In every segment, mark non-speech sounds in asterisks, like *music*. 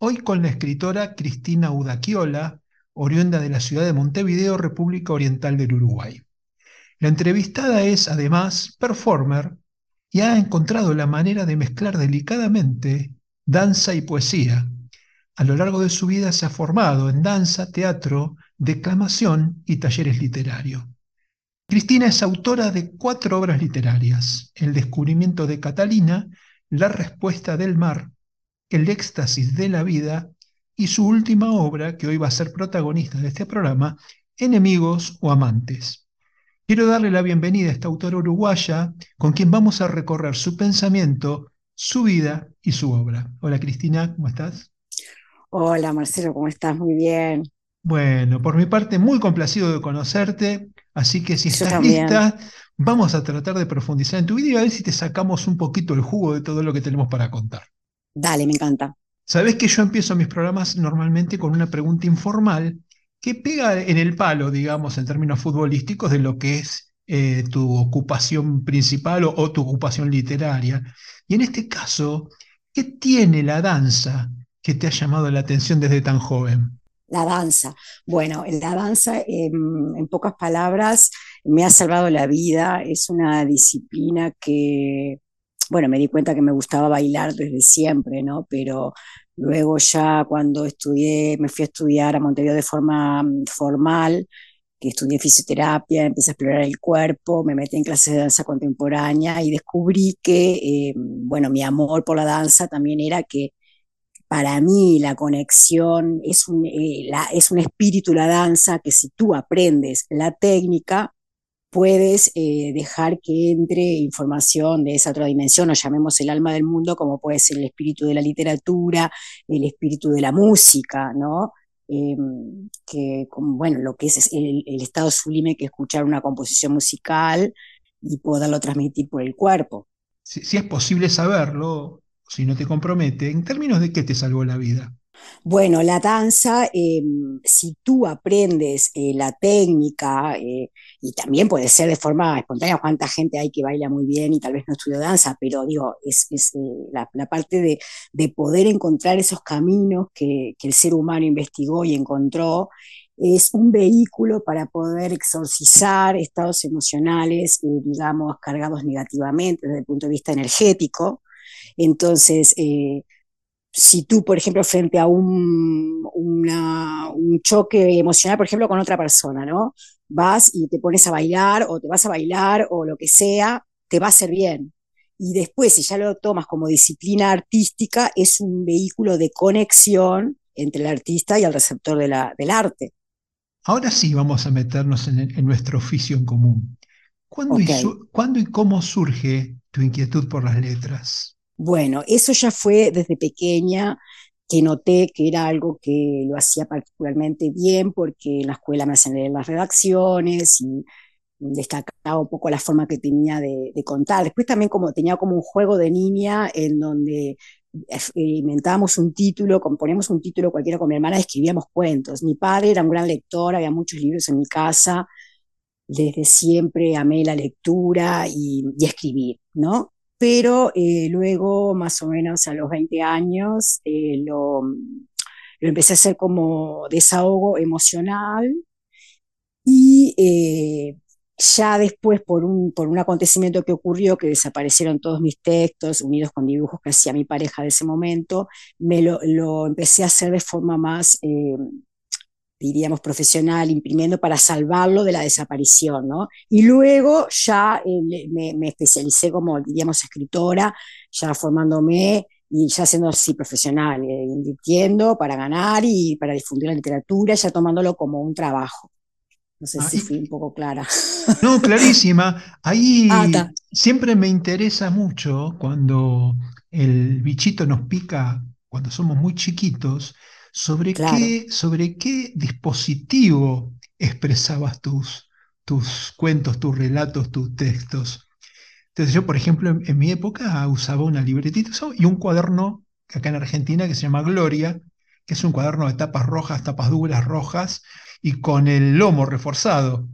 Hoy con la escritora Cristina Udaquiola, oriunda de la ciudad de Montevideo, República Oriental del Uruguay. La entrevistada es además performer y ha encontrado la manera de mezclar delicadamente danza y poesía. A lo largo de su vida se ha formado en danza, teatro, declamación y talleres literarios. Cristina es autora de cuatro obras literarias, El descubrimiento de Catalina, La respuesta del mar, el éxtasis de la vida y su última obra, que hoy va a ser protagonista de este programa, Enemigos o Amantes. Quiero darle la bienvenida a esta autora uruguaya con quien vamos a recorrer su pensamiento, su vida y su obra. Hola Cristina, ¿cómo estás? Hola Marcelo, ¿cómo estás? Muy bien. Bueno, por mi parte, muy complacido de conocerte, así que si estás lista, vamos a tratar de profundizar en tu vida y a ver si te sacamos un poquito el jugo de todo lo que tenemos para contar. Dale, me encanta. Sabes que yo empiezo mis programas normalmente con una pregunta informal que pega en el palo, digamos, en términos futbolísticos, de lo que es eh, tu ocupación principal o, tu ocupación literaria. Y en este caso, ¿qué tiene la danza que te ha llamado la atención desde tan joven? La danza. Bueno, la danza, em, en pocas palabras, me ha salvado la vida. Es una disciplina que bueno, me di cuenta que me gustaba bailar desde siempre, ¿no? Pero luego ya cuando estudié, me fui a estudiar a Montevideo de forma mm, formal, que estudié fisioterapia, empecé a explorar el cuerpo, me metí en clases de danza contemporánea y descubrí que, eh, bueno, mi amor por la danza también era que para mí la conexión es un, eh, es un espíritu la danza que si tú aprendes la técnica, puedes eh, dejar que entre información de esa otra dimensión, o llamemos el alma del mundo, como puede ser el espíritu de la literatura, el espíritu de la música, ¿no? Em, que, bueno, lo que es el, estado sublime que escuchar una composición musical y poderlo transmitir por el cuerpo. Si, es posible saberlo, si no te compromete, ¿en términos de qué te salvó la vida? Bueno, la danza, em, si tú aprendes eh, la técnica, eh, y también puede ser de forma espontánea, cuánta gente hay que baila muy bien y tal vez no estudió danza, pero digo, es, eh, la, parte de, poder encontrar esos caminos que, el ser humano investigó y encontró, es un vehículo para poder exorcizar estados emocionales, digamos, cargados negativamente desde el punto de vista energético. Entonces, si tú, por ejemplo, frente a un, un choque emocional, por ejemplo, con otra persona, ¿no? Vas y te pones a bailar o te vas a bailar o lo que sea, te va a hacer bien. Y después, si ya lo tomas como disciplina artística, es un vehículo de conexión entre el artista y el receptor de la, del arte. Ahora sí vamos a meternos en, nuestro oficio en común. ¿Cuándo, ¿Cuándo y cómo surge tu inquietud por las letras? Bueno, eso ya fue desde pequeña que noté que era algo que lo hacía particularmente bien porque en la escuela me hacían leer las redacciones y destacaba un poco la forma que tenía de, contar. Después también como tenía como un juego de niña en donde inventábamos un título, componíamos un título cualquiera con mi hermana, escribíamos cuentos. Mi padre era un gran lector, había muchos libros en mi casa, desde siempre amé la lectura y, y escribir, ¿no? Pero eh, luego, más o menos a los 20 años, eh, lo, lo, empecé a hacer como desahogo emocional y eh, ya después, por un, por un acontecimiento que ocurrió, que desaparecieron todos mis textos, unidos con dibujos que hacía mi pareja de ese momento, me lo, lo empecé a hacer de forma más diríamos, profesional, imprimiendo para salvarlo de la desaparición, ¿no? Y luego ya eh, me, especialicé como, diríamos, escritora, ya formándome y ya siendo así profesional, eh, invirtiendo para ganar y para difundir la literatura, ya tomándolo como un trabajo. No sé si fui un poco clara. *laughs* No, clarísima. Ahí ah, siempre me interesa mucho cuando el bichito nos pica cuando somos muy chiquitos, sobre, qué, sobre qué dispositivo expresabas tus, tus cuentos, tus relatos, tus textos. Entonces yo, por ejemplo, en, mi época usaba una libretita y un cuaderno acá en Argentina que se llama Gloria, que es un cuaderno de tapas rojas, tapas duras rojas y con el lomo reforzado.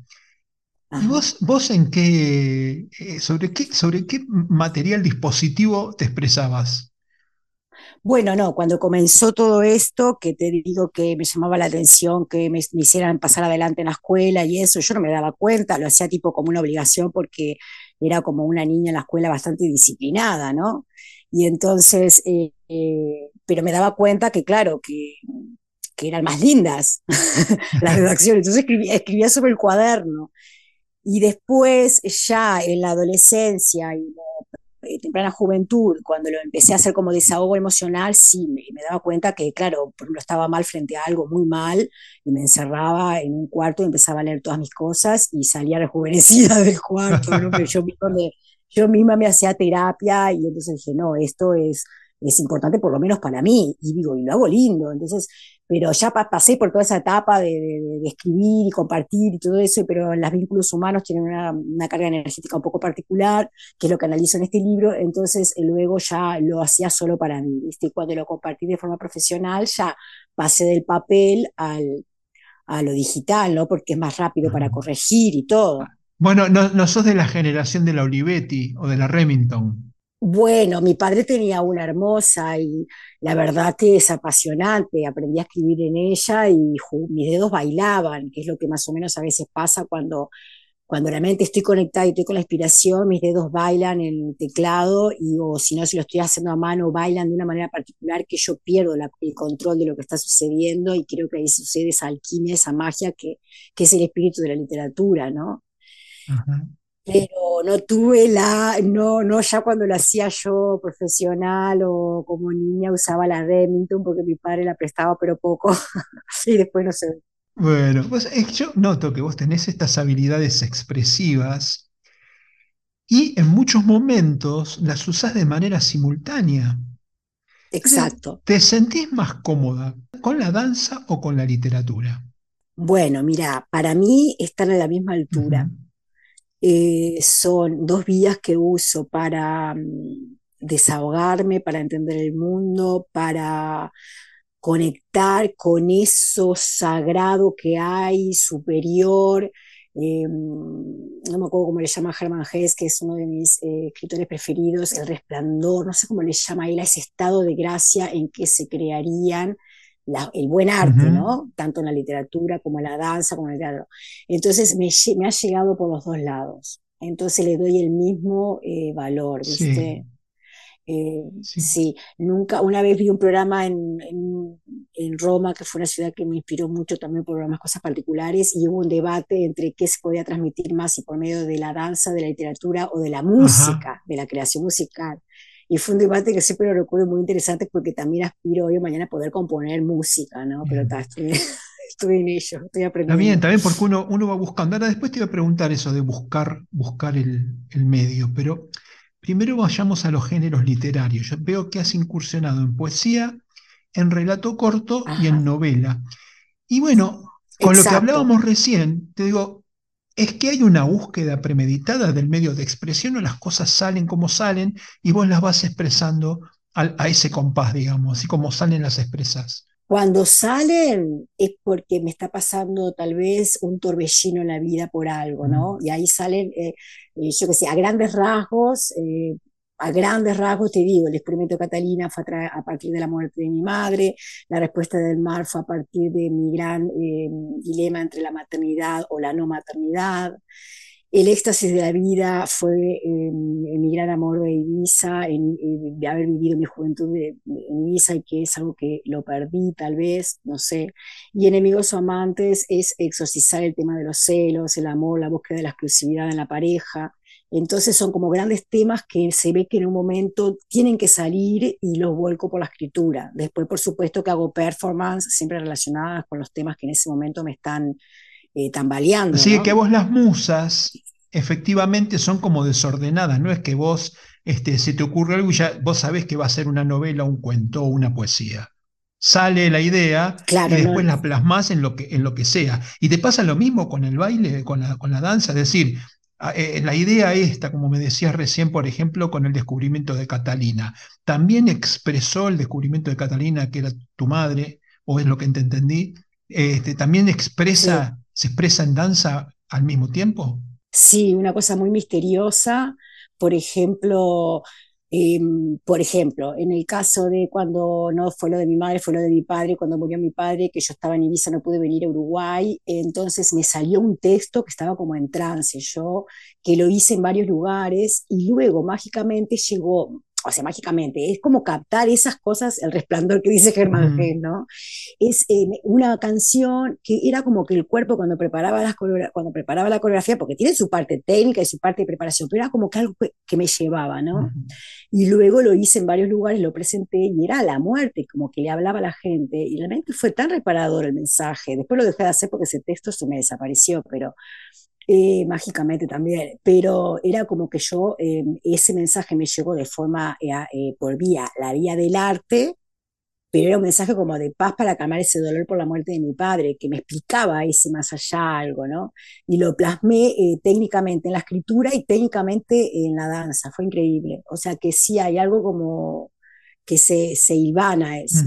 ¿Y vos, vos en qué, eh, sobre qué, sobre qué material dispositivo te expresabas? Bueno, no, cuando comenzó todo esto, que te digo que me llamaba la atención que me, hicieran pasar adelante en la escuela y eso, yo no me daba cuenta, lo hacía tipo como una obligación porque era como una niña en la escuela bastante disciplinada, ¿no? Y entonces, eh, eh, pero me daba cuenta que, claro, que, eran más lindas *laughs* las redacciones, entonces escribía sobre el cuaderno. Y después, ya en la adolescencia y eh, temprana juventud, cuando lo empecé a hacer como desahogo emocional, sí, me, daba cuenta que, claro, por ejemplo, estaba mal frente a algo muy mal y me encerraba en un cuarto y empezaba a leer todas mis cosas y salía rejuvenecida *laughs* del cuarto, ¿no? Pero yo misma, me, yo misma me hacía terapia y entonces dije, no, esto es, es importante por lo menos para mí y digo, y lo hago lindo. Entonces, pero ya pasé por toda esa etapa de, escribir y compartir y todo eso, pero los vínculos humanos tienen una, carga energética un poco particular, que es lo que analizo en este libro, entonces eh, luego ya lo hacía solo para mí, ¿viste? Y cuando lo compartí de forma profesional ya pasé del papel al, a lo digital, ¿no? Porque es más rápido para corregir y todo. Bueno, no, no sos de la generación de la Olivetti o de la Remington. Bueno, mi padre tenía una hermosa y la verdad que es apasionante. Aprendí a escribir en ella y mis dedos bailaban, que es lo que más o menos a veces pasa cuando, cuando realmente estoy conectada y estoy con la inspiración, mis dedos bailan en el teclado y o si no, si lo estoy haciendo a mano, bailan de una manera particular que yo pierdo el control de lo que está sucediendo y creo que ahí sucede esa alquimia, esa magia que, que es el espíritu de la literatura, ¿no? Pero no tuve la, no, no ya cuando lo hacía yo profesional o como niña usaba la Remington porque mi padre la prestaba pero poco *laughs* y después no sé. Bueno, pues yo noto que vos tenés estas habilidades expresivas y en muchos momentos las usás de manera simultánea. Exacto. ¿Te sentís más cómoda con la danza o con la literatura? Bueno, mira, para mí están a la misma altura. Eh, son dos vías que uso para mm, desahogarme, para entender el mundo, para conectar con eso sagrado que hay, superior. Eh, mm, no me acuerdo cómo le llama Hermann Hesse, que es uno de mis eh, escritores preferidos, el resplandor, no sé cómo le llama él a ese estado de gracia en que se crearían el buen arte, ¿no? Tanto en la literatura como en la danza, como en el teatro. Entonces me, me ha llegado por los dos lados. Entonces le doy el mismo eh, valor, ¿viste? Eh, sí. nunca, una vez vi un programa en, en, Roma, que fue una ciudad que me inspiró mucho también por unas cosas particulares, y hubo un debate entre qué se podía transmitir más, si por medio de la danza, de la literatura o de la música, de la creación musical. Y fue un debate que siempre lo recuerdo muy interesante porque también aspiro hoy o mañana a poder componer música, ¿no? Pero estoy, *laughs* estoy, en ello, estoy aprendiendo. Está bien, también porque uno, uno va buscando. Ahora después te iba a preguntar eso de buscar, buscar el, el medio, pero primero vayamos a los géneros literarios. Yo veo que has incursionado en poesía, en relato corto y en novela. Y bueno, con lo que hablábamos recién, te digo, es que hay una búsqueda premeditada del medio de expresión o las cosas salen como salen y vos las vas expresando a, ese compás, digamos, así como salen las expresas. Cuando salen es porque me está pasando tal vez un torbellino en la vida por algo, ¿no? Y ahí salen, eh, eh, yo qué sé, a grandes rasgos, eh, a grandes rasgos te digo, el experimento Catalina fue a, partir de la muerte de mi madre, la respuesta del mar fue a partir de mi gran eh, dilema entre la maternidad o la no maternidad. el éxtasis de la vida fue mi gran amor de Ibiza, de haber vivido mi juventud en Ibiza y que es algo que lo perdí tal vez, no sé. Y enemigos o amantes es exorcizar el tema de los celos, el amor, la búsqueda de la exclusividad en la pareja. Entonces son como grandes temas que se ve que en un momento tienen que salir y los vuelco por la escritura. Después, por supuesto, que hago performance siempre relacionadas con los temas que en ese momento me están eh, tambaleando. Así que vos las musas efectivamente son como desordenadas, no es que vos este, se te ocurre algo y ya vos sabés que va a ser una novela, un cuento o una poesía. Sale la idea y después la plasmas en lo, que, en lo que sea. Y te pasa lo mismo con el baile, con la, con la danza, es decir, eh, la idea esta, como me decías recién, por ejemplo, con el descubrimiento de Catalina, también expresó el descubrimiento de Catalina, que era tu madre, o es lo que te entendí, este, también expresa se expresa en danza al mismo tiempo? Sí, una cosa muy misteriosa. Por ejemplo, em, por ejemplo, en el caso de cuando no fue lo de mi madre, fue lo de mi padre, cuando murió mi padre, que yo estaba en Ibiza, no pude venir a Uruguay, entonces me salió un texto que estaba como en trance, yo que lo hice en varios lugares y luego mágicamente llegó o sea, mágicamente, es como captar esas cosas, el resplandor que dice Germán G, ¿no? Es eh, una canción que era como que el cuerpo cuando preparaba, las cuando preparaba la coreografía, porque tiene su parte técnica y su parte de preparación, pero era como que algo que, me llevaba, ¿no? Y luego lo hice en varios lugares, lo presenté y era la muerte, como que le hablaba a la gente, y realmente fue tan reparador el mensaje. Después lo dejé de hacer porque ese texto se me desapareció, pero eh, mágicamente también, pero era como que yo, eh, ese mensaje me llegó de forma, eh, por vía, la vía del arte, pero era un mensaje como de paz para calmar ese dolor por la muerte de mi padre, que me explicaba ese más allá algo, ¿no? Y lo plasmé técnicamente en la escritura y técnicamente en la danza, fue increíble. O sea que sí hay algo como que se, se hilvana eso.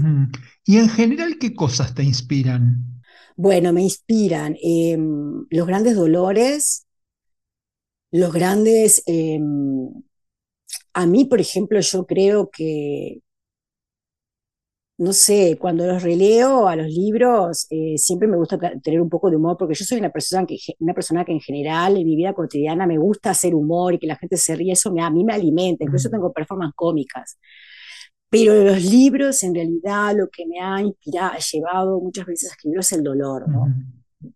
¿Y en general qué cosas te inspiran? Bueno, me inspiran em, los grandes dolores, los grandes... Em, a mí, por ejemplo, yo creo que, no sé, cuando los releo a los libros, eh, siempre me gusta tener un poco de humor, porque yo soy una persona, que, una persona que en general en mi vida cotidiana me gusta hacer humor y que la gente se ríe, eso me, a mí me alimenta, incluso tengo performances cómicas. Pero los libros, en realidad, lo que me ha inspirado, ha llevado muchas veces a escribir es el dolor, ¿no?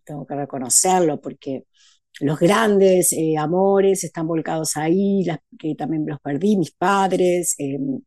Tengo que reconocerlo porque los grandes eh, amores están volcados ahí, que también los perdí, mis padres, em,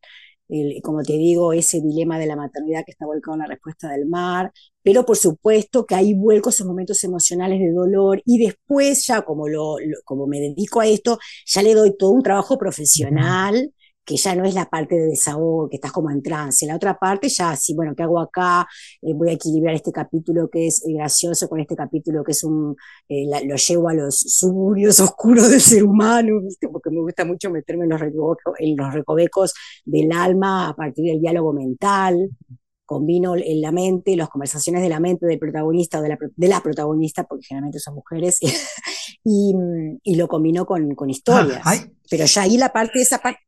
como te digo, ese dilema de la maternidad que está volcado en la respuesta del mar, pero por supuesto que ahí vuelco esos momentos emocionales de dolor y después ya como, lo, como me dedico a esto, ya le doy todo un trabajo profesional que ya no es la parte de desahogo, que estás como en trance. La otra parte ya, sí, bueno, ¿qué hago acá? Eh, voy a equilibrar este capítulo que es eh, gracioso con este capítulo que es un, eh, lo llevo a los suburbios *laughs* oscuros del ser humano, ¿viste? porque me gusta mucho meterme en los, recovecos, en los recovecos del alma a partir del diálogo mental. Combino en la mente, las conversaciones de la mente del protagonista o de la, de la protagonista, porque generalmente son mujeres, *laughs* y, y, lo combino con, con historias. Pero ya ahí la parte, esa parte,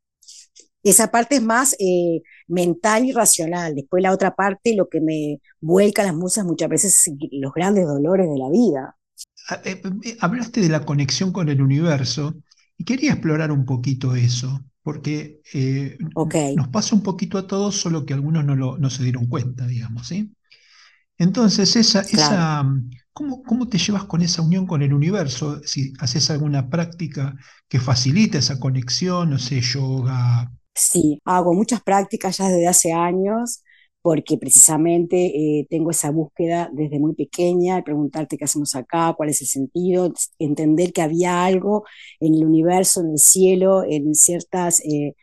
esa parte es más eh, mental y racional. Después la otra parte, lo que me vuelca a las musas muchas veces los grandes dolores de la vida. Ah, eh, eh, hablaste de la conexión con el universo y quería explorar un poquito eso, porque nos pasa un poquito a todos, solo que algunos no, lo, no se dieron cuenta, digamos, ¿sí? Entonces, esa, esa, ¿cómo, ¿cómo, te llevas con esa unión con el universo? Si haces alguna práctica que facilite esa conexión, no sé, yoga, Sí, hago muchas prácticas ya desde hace años porque precisamente eh, tengo esa búsqueda desde muy pequeña, preguntarte qué hacemos acá, cuál es el sentido, entender que había algo en el universo, en el cielo, en ciertas eh,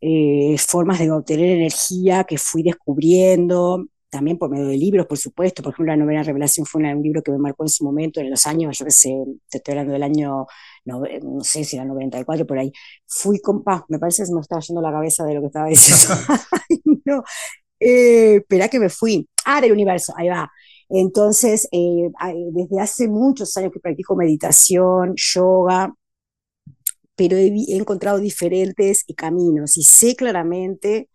eh, formas de obtener energía que fui descubriendo, también por medio de libros, por supuesto. Por ejemplo, la novena revelación fue un libro que me marcó en su momento, en los años, yo qué sé, te estoy hablando del año no, sé si era 94, por ahí, fui con, me parece que se me estaba yendo la cabeza de lo que estaba diciendo. *laughs* *laughs* no, eh, espera que me fui. Ah, del universo, ahí va. Entonces, eh, desde hace muchos años que practico meditación, yoga, pero he, encontrado diferentes caminos y sé claramente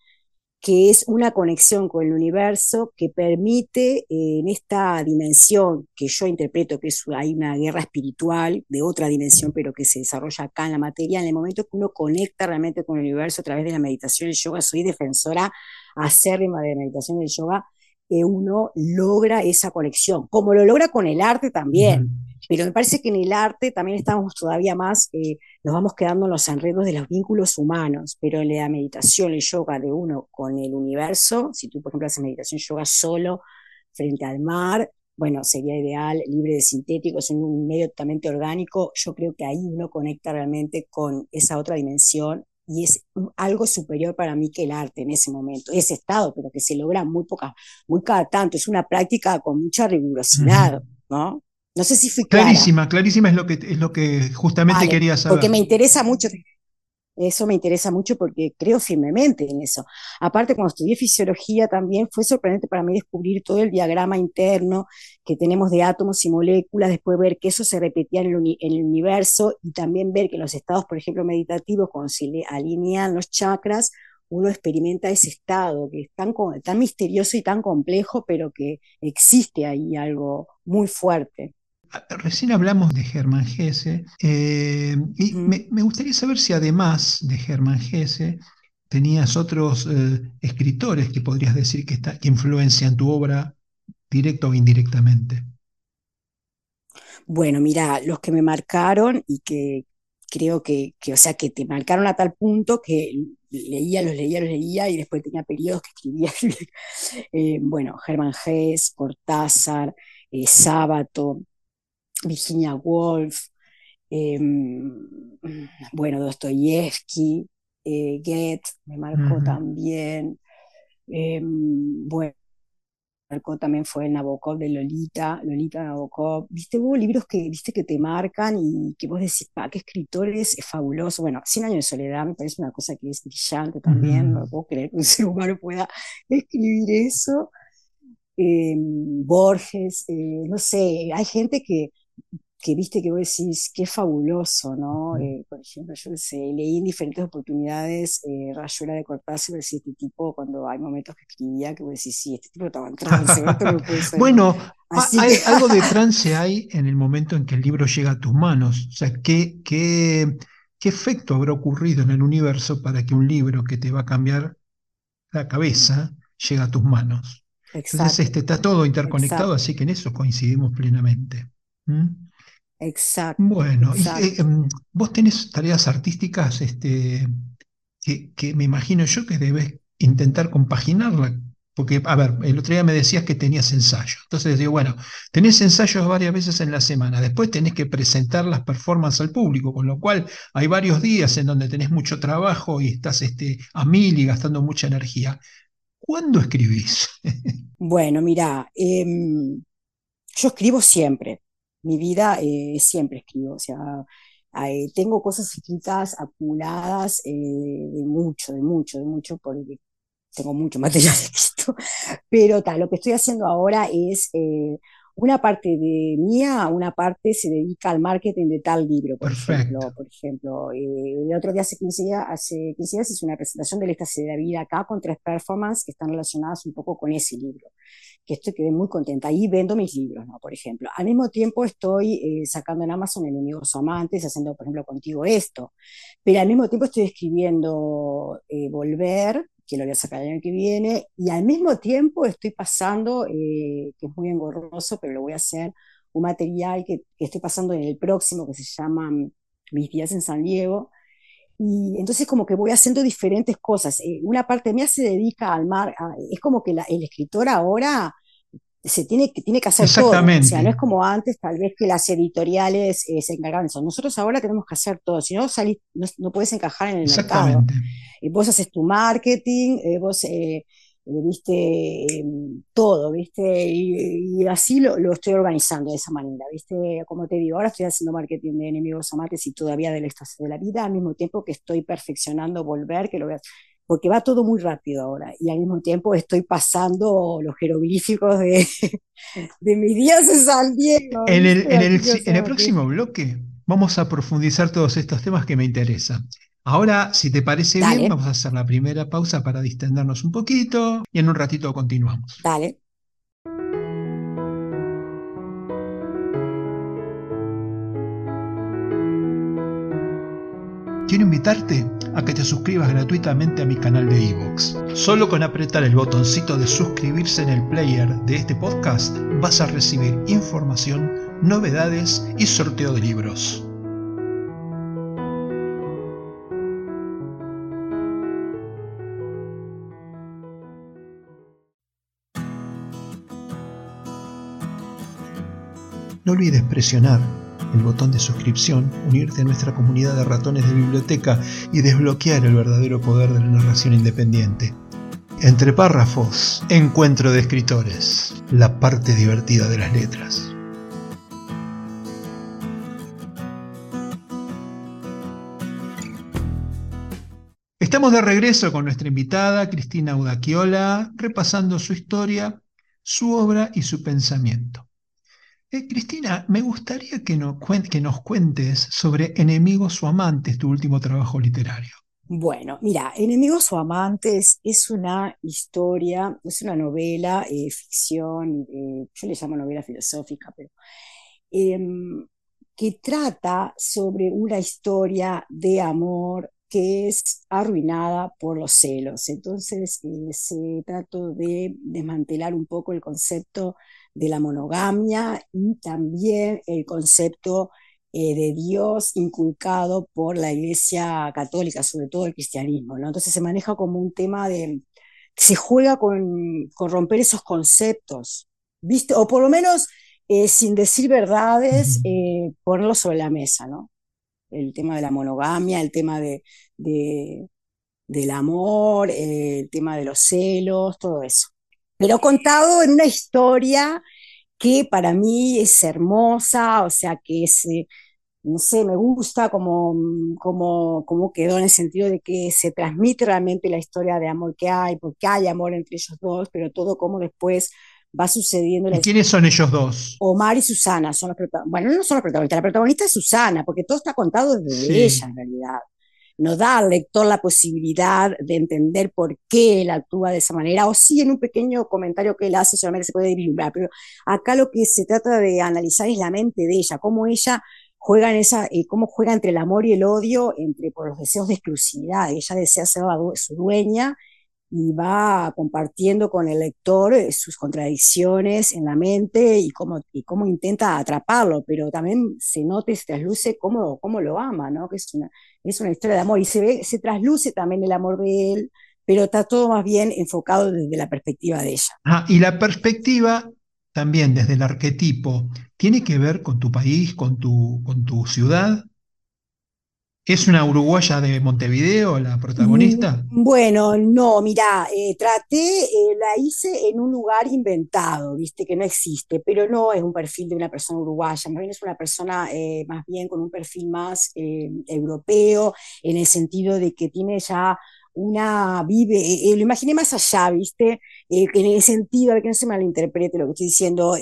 que es una conexión con el universo que permite eh, en esta dimensión que yo interpreto que hay una guerra espiritual de otra dimensión, pero que se desarrolla acá en la materia, en el momento que uno conecta realmente con el universo a través de la meditación y yoga, soy defensora acérrima de la meditación y el yoga, que uno logra esa conexión, como lo logra con el arte también. Pero me parece que en el arte también estamos todavía más, eh, nos vamos quedando en los enredos de los vínculos humanos, pero en la meditación, el yoga de uno con el universo, si tú por ejemplo haces meditación yoga solo frente al mar, bueno, sería ideal, libre de sintéticos, en un medio totalmente orgánico, yo creo que ahí uno conecta realmente con esa otra dimensión y es algo superior para mí que el arte en ese momento, ese estado, pero que se logra muy poca, muy cada tanto, es una práctica con mucha rigurosidad, ¿no? No sé si fui clara. Clarísima, clarísima es lo que, es lo que justamente quería saber. Porque me interesa mucho, eso me interesa mucho porque creo firmemente en eso. Aparte, cuando estudié fisiología también fue sorprendente para mí descubrir todo el diagrama interno que tenemos de átomos y moléculas, después ver que eso se repetía en el, universo y también ver que en los estados, por ejemplo, meditativos, cuando se le alinean los chakras, uno experimenta ese estado que es tan, tan misterioso y tan complejo, pero que existe ahí algo muy fuerte. Recién hablamos de Germán Gese eh, y me, gustaría saber si además de Germán Gese tenías otros eh, escritores que podrías decir que, está, que influencian tu obra directo o indirectamente. Bueno, mira, los que me marcaron y que creo que, o sea, que te marcaron a tal punto que leía, los leía, los leía y después tenía periodos que escribía. *laughs* Eh, bueno, Germán Gess, Cortázar, Sábato, Virginia Woolf, em, bueno, Dostoyevsky, eh, Goethe me marcó también, em, bueno, marcó también fue el Nabokov de Lolita, Lolita Nabokov. Viste, hubo libros que, viste, que te marcan y que vos decís, pa, qué escritores, es fabuloso. Bueno, Cien años de soledad me parece una cosa que es brillante también, no puedo creer que un *laughs* ser humano pueda escribir eso. Em, Borges, eh, no sé, hay gente que, que viste que vos decís, qué fabuloso, ¿no? Eh, por ejemplo, yo sé, leí en diferentes oportunidades eh, Rayuela de Cortázar decía, este tipo, cuando hay momentos que escribía, que vos decís, sí, este tipo estaba en trance, Bueno, algo de trance hay en el momento en que el libro llega a tus manos. O sea, ¿qué, qué, qué efecto habrá ocurrido en el universo para que un libro que te va a cambiar la cabeza llegue a tus manos? Entonces, este, está todo interconectado, así que en eso coincidimos plenamente. Exacto. Bueno, eh, em, vos tenés tareas artísticas este, que, me imagino yo que debes intentar compaginarla. Porque, a ver, el otro día me decías que tenías ensayos. Entonces digo, bueno, tenés ensayos varias veces en la semana. Después tenés que presentar las performances al público, con lo cual hay varios días en donde tenés mucho trabajo y estás este, a mil y gastando mucha energía. ¿Cuándo escribís? *laughs* bueno, mira, em, yo escribo siempre mi vida eh, siempre escribo, o sea, eh, tengo cosas escritas acumuladas eh, de mucho, de mucho, de mucho, porque tengo mucho *laughs* material escrito, pero tal, lo que estoy haciendo ahora es una parte de mía, una parte se dedica al marketing de tal libro, por ejemplo. Por ejemplo, el otro día hace 15 días, hace 15 días hice una presentación de esta de la vida acá con tres performances que están relacionadas un poco con ese libro que estoy quedé muy contenta. Ahí vendo mis libros, ¿no? Por ejemplo. Al mismo tiempo estoy eh, sacando en Amazon Enemigos Amantes, haciendo, por ejemplo, contigo esto. Pero al mismo tiempo estoy escribiendo eh, Volver, que lo voy a sacar el año que viene, y al mismo tiempo estoy pasando, eh, que es muy engorroso, pero lo voy a hacer, un material que, que estoy pasando en el próximo, que se llama Mis días en San Diego, y entonces como que voy haciendo diferentes cosas. Eh, una parte mía se dedica al mar, es como que el escritor ahora se tiene, tiene que hacer todo. O sea, no es como antes, tal vez que las editoriales eh, se encargaban de eso. Nosotros ahora tenemos que hacer todo, si no, salís, no, puedes encajar en el mercado. Y vos haces tu marketing, eh, vos viste em, todo, viste, y, así lo, lo, estoy organizando de esa manera, viste, como te digo, ahora estoy haciendo marketing de enemigos amantes y todavía del éxtasis de la vida, al mismo tiempo que estoy perfeccionando volver, que lo a porque va todo muy rápido ahora, y al mismo tiempo estoy pasando los jeroglíficos de, *laughs* de mis días de San Diego. En el, en el, en el próximo bloque vamos a profundizar todos estos temas que me interesan. Ahora, si te parece bien, vamos a hacer la primera pausa para distendernos un poquito y en un ratito continuamos. Dale. Quiero invitarte a que te suscribas gratuitamente a mi canal de iVoox. Solo con apretar el botoncito de suscribirse en el player de este podcast vas a recibir información, novedades y sorteo de libros. No olvides presionar el botón de suscripción, unirte a nuestra comunidad de ratones de biblioteca y desbloquear el verdadero poder de la narración independiente. Entre párrafos, encuentro de escritores, la parte divertida de las letras. Estamos de regreso con nuestra invitada, Cristina Udaquiola, repasando su historia, su obra y su pensamiento. Eh, Cristina, me gustaría que, nos cuentes sobre Enemigos o Amantes, tu último trabajo literario. Bueno, mira, Enemigos o Amantes es una historia, es una novela, eh, ficción, eh, yo le llamo novela filosófica, pero em, que trata sobre una historia de amor que es arruinada por los celos. Entonces, se trata de desmantelar un poco el concepto de la monogamia y también el concepto eh, de Dios inculcado por la Iglesia Católica, sobre todo el cristianismo. ¿no? Entonces se maneja como un tema de, se juega con, con romper esos conceptos, ¿viste? O por lo menos, eh, sin decir verdades, eh, ponerlos sobre la mesa, ¿no? El tema de la monogamia, el tema de, de del amor, el tema de los celos, todo eso pero contado en una historia que para mí es hermosa, o sea, que es, eh, no sé, me gusta como, como, quedó en el sentido de que se transmite realmente la historia de amor que hay, porque hay amor entre ellos dos, pero todo como después va sucediendo. ¿Y quiénes son ellos dos? Omar y Susana son los protagonistas. Bueno, no son los protagonistas, la protagonista es Susana, porque todo está contado desde ella en realidad no da al lector la posibilidad de entender por qué él actúa de esa manera, o sí en un pequeño comentario que él hace solamente se puede vislumbrar, pero acá lo que se trata de analizar es la mente de ella, cómo ella juega en esa, eh, cómo juega entre el amor y el odio, entre por los deseos de exclusividad, ella desea ser su dueña y va compartiendo con el lector eh, sus contradicciones en la mente y cómo, y cómo intenta atraparlo, pero también se nota y se trasluce cómo, cómo lo ama, ¿no? que es una, es una historia de amor y se, ve, se trasluce también el amor de él, pero está todo más bien enfocado desde la perspectiva de ella. Ah, y la perspectiva también desde el arquetipo, ¿tiene que ver con tu país, con tu, con tu ciudad? ¿Es una uruguaya de Montevideo la protagonista? Mm, bueno, no, mira, eh, traté, eh, la hice en un lugar inventado, viste, que no existe, pero no es un perfil de una persona uruguaya, más bien es una persona eh, más bien con un perfil más europeo, en el sentido de que tiene ya una, vive, lo imaginé más allá, viste, en el sentido, de que no se malinterprete lo que estoy diciendo,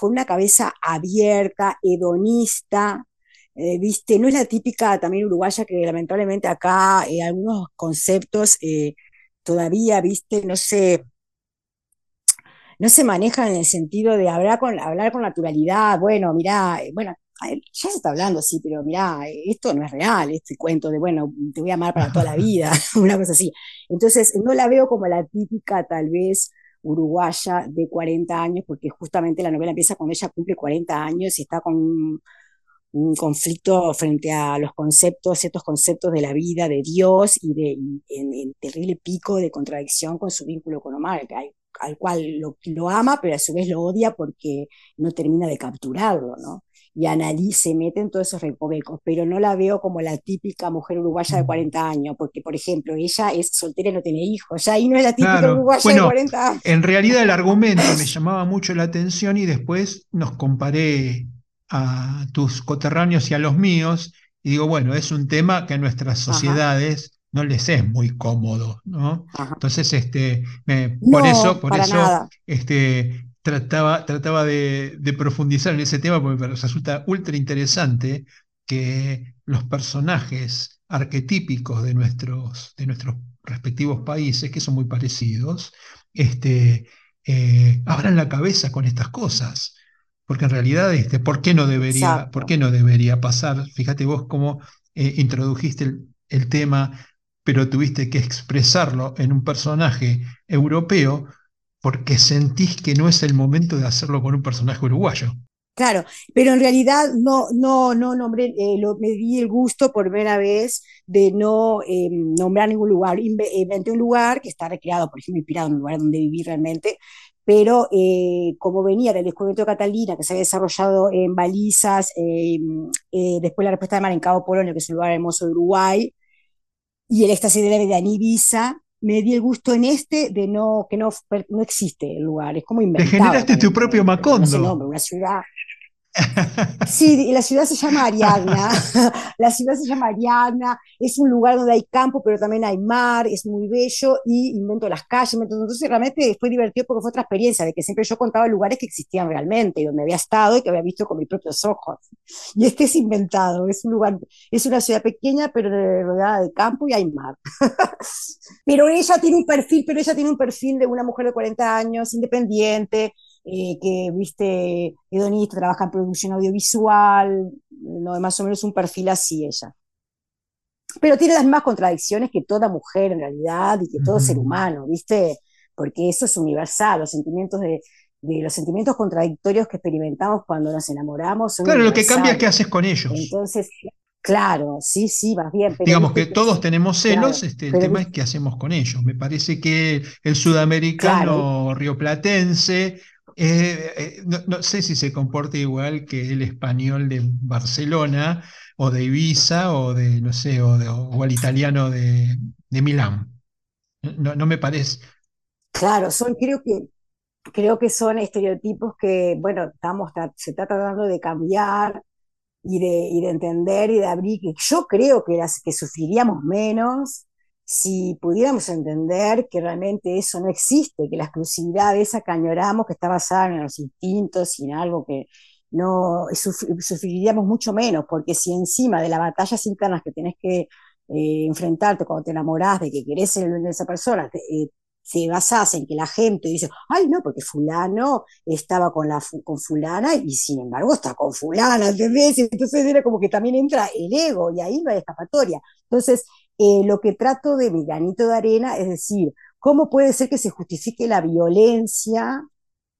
con una cabeza abierta, hedonista, eh, viste, no es la típica también uruguaya que lamentablemente acá eh, algunos conceptos eh, todavía, viste, no se, no se manejan en el sentido de hablar con, hablar con naturalidad, bueno, mirá, bueno, ya se está hablando, sí, pero mirá, esto no es real, este cuento de, bueno, te voy a amar para toda la vida, *laughs* una cosa así. Entonces, no la veo como la típica, tal vez, uruguaya de 40 años, porque justamente la novela empieza cuando ella cumple 40 años y está con un conflicto frente a los conceptos, ciertos conceptos de la vida, de Dios y de en, terrible pico de contradicción con su vínculo con Omar, al, cual lo, lo, ama, pero a su vez lo odia porque no termina de capturarlo, ¿no? Y analiza, se mete en todos esos recovecos, pero no la veo como la típica mujer uruguaya de 40 mm. años, porque, por ejemplo, ella es soltera y no tiene hijos, ya ahí no es la típica uruguaya de 40 años. En realidad el *laughs* argumento me llamaba mucho la atención y después nos comparé a tus coterráneos y a los míos, y digo, bueno, es un tema que a nuestras sociedades no les es muy cómodo, ¿no? Entonces, este, por eso, por eso, este, trataba, trataba de, profundizar en ese tema porque me resulta ultra interesante que los personajes arquetípicos de nuestros, de nuestros respectivos países, que son muy parecidos, este, eh, abran la cabeza con estas cosas. Porque en realidad, este, ¿por, qué no debería, ¿por qué no debería pasar? Fíjate vos cómo eh, introdujiste el, tema, pero tuviste que expresarlo en un personaje europeo porque sentís que no es el momento de hacerlo con un personaje uruguayo. Claro, pero en realidad no, no, no nombré, eh, lo, me di el gusto por primera vez de no eh, nombrar ningún lugar. Inventé un lugar que está recreado, por ejemplo, inspirado en un lugar donde viví realmente, pero eh, como venía del descubrimiento de Catalina, que se había desarrollado en balizas, después la respuesta de mar en Cabo Polonio, que es un lugar hermoso de Uruguay, y el éxtasis de la vida en Ibiza, me di el gusto en este de no, que no, no existe el lugar, es como inventado. Te generaste tu propio Macondo. No una ciudad. Sí, la ciudad se llama Ariadna. *laughs* La ciudad se llama Ariadna. Es un lugar donde hay campo, pero también hay mar. Es muy bello y invento las calles. Entonces, realmente fue divertido porque fue otra experiencia de que siempre yo contaba lugares que existían realmente y donde había estado y que había visto con mis propios ojos. Y este es inventado. Es un lugar, es una ciudad pequeña, pero rodeada de campo y hay mar. *laughs* Pero ella tiene un perfil, pero ella tiene un perfil de una mujer de 40 años, independiente, eh, que, viste, hedonista, trabaja en producción audiovisual, no, más o menos un perfil así ella. Pero tiene las mismas contradicciones que toda mujer en realidad y que todo ser humano, ¿viste? Porque eso es universal, los sentimientos de, los sentimientos contradictorios que experimentamos cuando nos enamoramos. claro, lo que cambia es qué haces con ellos. Entonces, claro, sí, sí, vas bien. Digamos que todos tenemos celos, este, el tema es qué hacemos con ellos. Me parece que el sudamericano rioplatense eh, eh, no, sé si se comporta igual que el español de Barcelona o de Ibiza o de, no sé, o, el italiano de, Milán. No, no, me parece. Claro, son, creo que, creo que son estereotipos que, bueno, estamos, se está tratando de cambiar y de, y de entender y de abrir, que yo creo que, las, que sufriríamos menos si pudiéramos entender que realmente eso no existe, que la exclusividad esa que añoramos, que está basada en los instintos y en algo que no sufriríamos mucho menos, porque si encima de las batallas internas que tenés que eh, enfrentarte cuando te enamorás de que querés ser el de esa persona, te, eh, en que la gente dice, ay no, porque fulano estaba con, la, con fulana y sin embargo está con fulana, ¿entendés? Entonces era como que también entra el ego y ahí no hay escapatoria. Entonces, eh, lo que trato de mi granito de arena es decir, ¿cómo puede ser que se justifique la violencia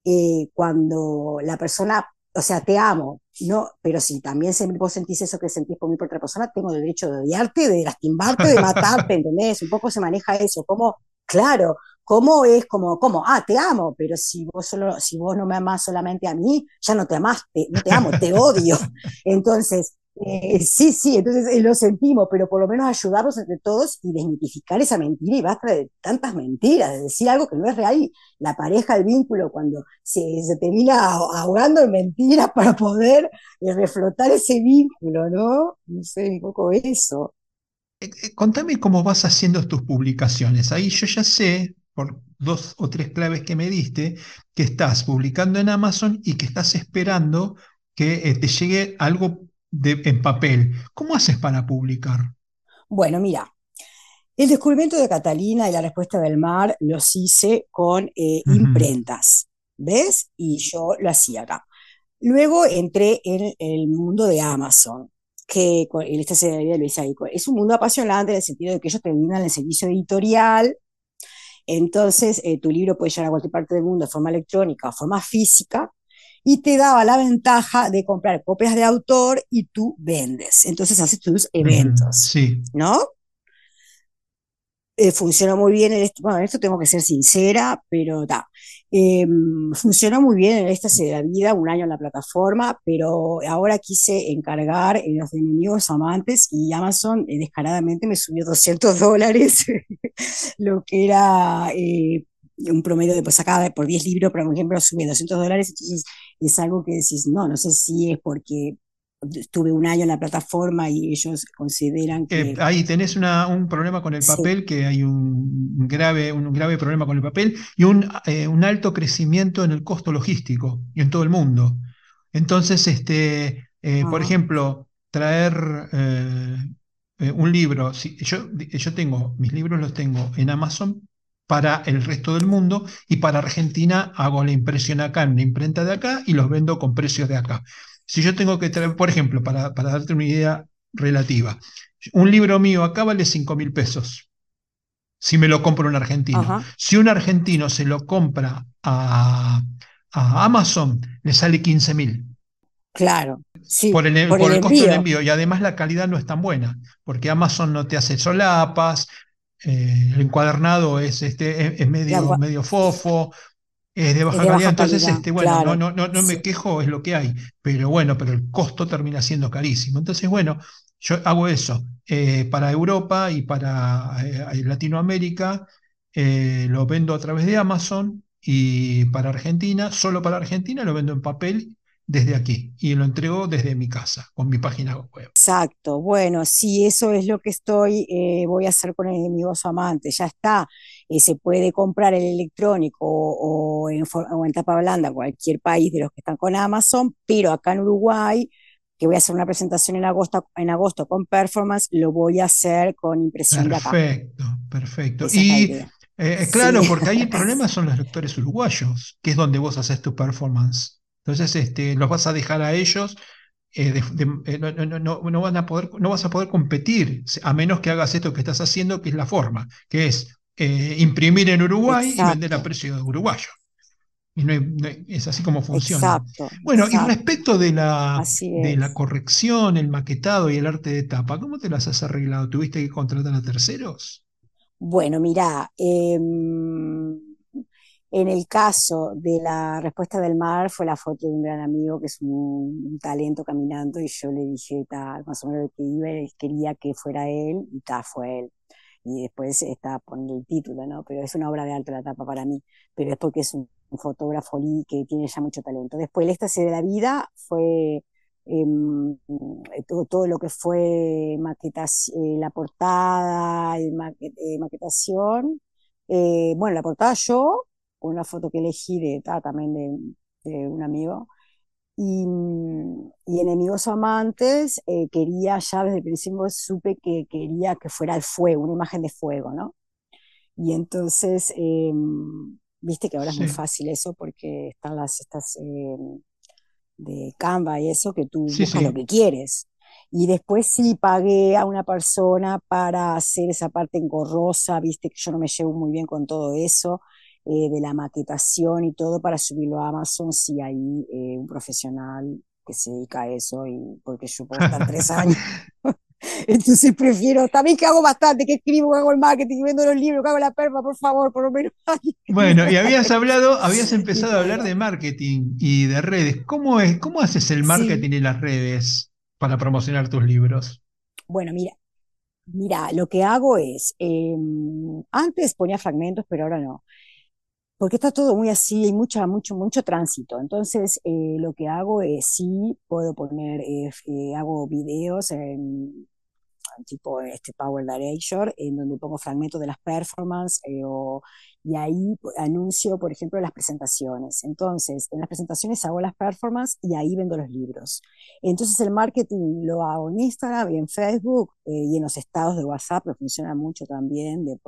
eh, cuando la persona, o sea, te amo, no, pero si también se, vos sentís eso que sentís por mí por otra persona, tengo el derecho de odiarte, de lastimarte, de matarte, *laughs* ¿entendés? Un poco se maneja eso, como, claro, ¿Cómo es como, cómo? Ah, te amo, pero si vos, solo, si vos no me amás solamente a mí, ya no te amaste, no te amo, te odio. *laughs* Entonces, eh, sí, sí, entonces eh, lo sentimos, pero por lo menos ayudarnos entre todos y desmitificar esa mentira y basta de tantas mentiras, de decir algo que no es real. la pareja, el vínculo, cuando se, se termina ahogando en mentiras para poder eh, reflotar ese vínculo, ¿no? No sé, un poco eso. contame cómo vas haciendo tus publicaciones. Ahí yo ya sé, por dos o tres claves que me diste, que estás publicando en Amazon y que estás esperando que te llegue algo en papel. ¿Cómo haces para publicar? Bueno, mira, el descubrimiento de Catalina y la respuesta del mar los hice con eh, imprentas, ¿ves? Y yo lo hacía acá. Luego entré en el mundo de Amazon, que en esta serie lo hice ahí. Es un mundo apasionante en el sentido de que ellos te brindan el servicio editorial, entonces eh, tu libro puede llegar a cualquier parte del mundo de forma electrónica o forma física, y te daba la ventaja de comprar copias de autor y tú vendes. Entonces haces tus eventos, sí. ¿no? Eh, funcionó muy bien, en esto, bueno, en esto tengo que ser sincera, pero da. Em, funcionó muy bien en esta de la vida, un año en la plataforma, pero ahora quise encargar en los enemigos amantes y Amazon eh, descaradamente me subió 200 *laughs* dólares, lo que era eh, un promedio de, pues acá por 10 libros, por ejemplo, sube 200 dólares, entonces es algo que decís, no, no sé si es porque estuve un año en la plataforma y ellos consideran que... Eh, ahí tenés un problema con el papel, que hay un grave, un grave problema con el papel y un, eh, un alto crecimiento en el costo logístico y en todo el mundo. Entonces, este, eh, por ejemplo, traer un libro, si, yo, yo tengo, mis libros los tengo en Amazon para el resto del mundo y para Argentina hago la impresión acá en una imprenta de acá y los vendo con precios de acá. Si yo tengo que traer, por ejemplo, para, para darte una idea relativa, un libro mío acá vale 5 mil pesos si me lo compro un argentino. Si un argentino se lo compra a, Amazon, le sale 15 mil. Claro. Sí, por el, por el, costo del envío. Y además la calidad no es tan buena, porque Amazon no te hace solapas, eh, el encuadernado es, este, es, medio, medio fofo, es de baja, calidad. Entonces, este, bueno, no, no, no, no me quejo, es lo que hay. Pero bueno, pero el costo termina siendo carísimo. Entonces, bueno, yo hago eso. Eh, para Europa y para eh, Latinoamérica eh, lo vendo a través de Amazon y para Argentina, solo para Argentina lo vendo en papel desde aquí y lo entrego desde mi casa con mi página web. Exacto, bueno, sí, eso es lo que estoy, voy a hacer con el enemigoso amante, ya está, se puede comprar el electrónico o, en, o en tapa blanda cualquier país de los que están con Amazon, pero acá en Uruguay que voy a hacer una presentación en agosto, en agosto con performance, lo voy a hacer con impresión perfecto, de acá. Perfecto, perfecto. Y eh, eh, claro, porque ahí el *laughs* problema son los lectores uruguayos, que es donde vos haces tu performance. Entonces, este, los vas a dejar a ellos, eh, no, van a poder, no vas a poder competir, a menos que hagas esto que estás haciendo, que es la forma, que es imprimir en Uruguay y vender a precio de uruguayo. Y no, es así como funciona. Exacto, bueno, y respecto de la, de la corrección, el maquetado y el arte de tapa, ¿cómo te las has arreglado? ¿Tuviste que contratar a terceros? Bueno, mira, em, en el caso de la respuesta del mar fue la foto de un gran amigo que es un, talento caminando y yo le dije tal, más o menos que iba, quería que fuera él y tal, fue él y después está poniendo el título, ¿no? Pero es una obra de arte la tapa para mí, pero es porque es un, fotógrafo que tiene ya mucho talento. Después el éxtasis de la vida fue em, todo, lo que fue maquetación, eh, la portada, eh, maquetación. Eh, bueno, la portada yo, una foto que elegí de, también de un amigo, y, y Enemigos Amantes eh, quería, ya desde el principio supe que quería que fuera el fuego, una imagen de fuego, ¿no? Y entonces, em, viste que ahora es muy fácil eso porque están las estas em, de Canva y eso que tú buscas lo que quieres. Y después sí pagué a una persona para hacer esa parte engorrosa, viste que yo no me llevo muy bien con todo eso. Eh, de la maquetación y todo para subirlo a Amazon si hay eh, un profesional que se dedica a eso y porque yo puedo estar tres *laughs* años. *laughs* Entonces prefiero, también que hago bastante, que escribo, que hago el marketing, vendo los libros, que hago la perma, por favor, por lo menos. *laughs* Bueno, y habías hablado, habías empezado a hablar de marketing y de redes. ¿Cómo es, cómo haces el marketing y las redes para promocionar tus libros? Bueno, mira, mira, lo que hago es, em, antes ponía fragmentos, pero ahora no porque está todo muy así, hay mucho, mucho, mucho tránsito. Entonces, eh, lo que hago es, sí, puedo poner, eh, eh, hago videos en tipo este Power Director, en donde pongo fragmentos de las performances y ahí anuncio, por ejemplo, las presentaciones. Entonces, en las presentaciones hago las performances y ahí vendo los libros. Entonces, el marketing lo hago en Instagram y en Facebook y en los estados de WhatsApp, que funciona mucho también, de,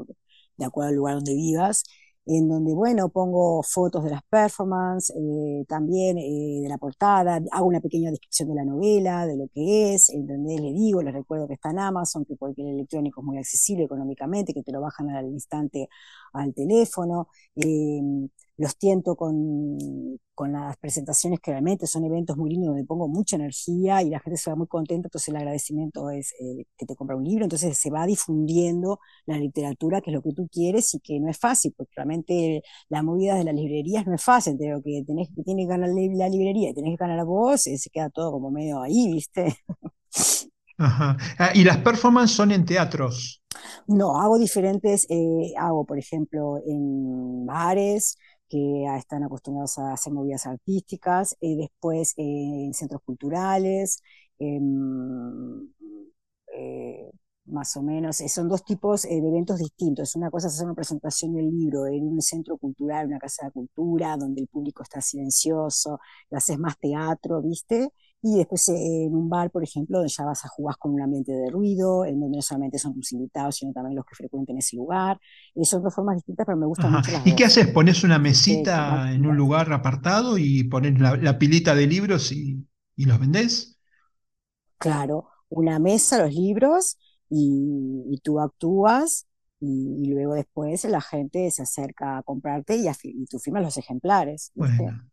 de acuerdo al lugar donde vivas en donde, bueno, pongo fotos de las performances, eh, también eh, de la portada, hago una pequeña descripción de la novela, de lo que es, en donde le digo, les recuerdo que está en Amazon, que cualquier electrónico es muy accesible económicamente, que te lo bajan al instante al teléfono. Eh, los tiento con, con, las presentaciones que realmente son eventos muy lindos donde pongo mucha energía y la gente se va muy contenta, entonces el agradecimiento es eh, que te compra un libro, entonces se va difundiendo la literatura, que es lo que tú quieres y que no es fácil, porque realmente la movida de las librerías no es fácil, de lo que tenés que tiene que ganar la librería y tenés que ganar vos, eh, se queda todo como medio ahí, ¿viste? Ajá. Ah, ¿Y las performances son en teatros? No, hago diferentes, eh, hago por ejemplo en bares, que están acostumbrados a hacer movidas artísticas, eh, después eh, en centros culturales, em, eh, más o menos, son dos tipos de eventos distintos. Una cosa es hacer una presentación del libro en un centro cultural, una casa de cultura, donde el público está silencioso, haces más teatro, ¿viste? Y después eh, en un bar, por ejemplo, donde ya vas a jugar con un ambiente de ruido, en donde no solamente son tus invitados, sino también los que frecuenten ese lugar. Eh, son dos formas distintas, pero me gustan mucho las ¿Y qué haces? ¿Pones una mesita en un lugar apartado y pones la, pilita de libros y, los vendés? Claro, una mesa, los libros, y, tú actúas y, luego después la gente se acerca a comprarte y, y tú firmas los ejemplares. Bueno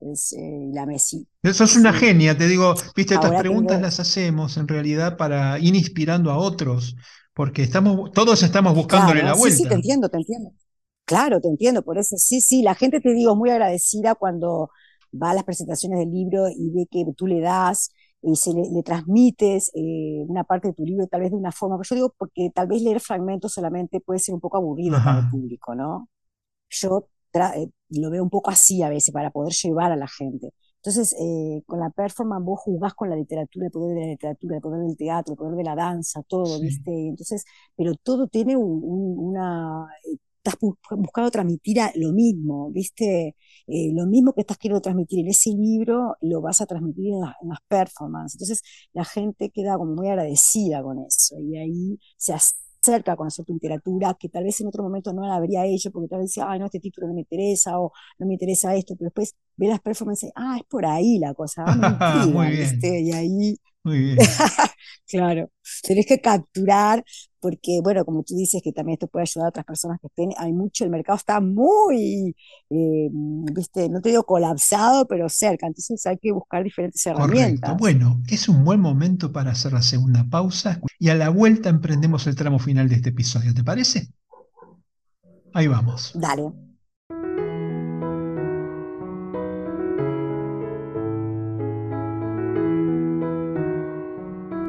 es eh, la Messi. Eso es una genia, te digo, viste, estas preguntas las hacemos en realidad para ir inspirando a otros, porque estamos, todos estamos buscándole la vuelta. Sí, sí, te entiendo, te entiendo. Claro, te entiendo, por eso sí, sí, la gente te digo muy agradecida cuando va a las presentaciones del libro y ve que tú le das y se le, transmites eh, una parte de tu libro tal vez de una forma, pero yo digo porque tal vez leer fragmentos solamente puede ser un poco aburrido para el público, ¿no? Yo lo veo un poco así a veces para poder llevar a la gente. Entonces, eh, con la performance vos jugás con la literatura, el poder de la literatura, el poder del teatro, el poder de la danza, todo, ¿viste? Entonces, pero todo tiene una... Eh, estás buscando transmitir lo mismo, ¿viste? lo mismo que estás queriendo transmitir en ese libro, lo vas a transmitir en, en, las performances. Entonces, la gente queda como muy agradecida con eso y ahí se hace cerca conocer tu literatura, que tal vez en otro momento no la habría hecho, porque tal vez decía, ay, no, este título no me interesa, o no me interesa esto, pero después ve las performances, ah, es por ahí la cosa, ah, *laughs* Muy bien. y ahí muy bien. *laughs* claro, tenés que capturar, porque, bueno, como tú dices, que también esto puede ayudar a otras personas que estén, hay mucho, el mercado está muy, eh, viste, no te digo colapsado, pero cerca, entonces hay que buscar diferentes herramientas. Correcto. Bueno, es un buen momento para hacer la segunda pausa y a la vuelta emprendemos el tramo final de este episodio, ¿te parece? Ahí vamos. Dale.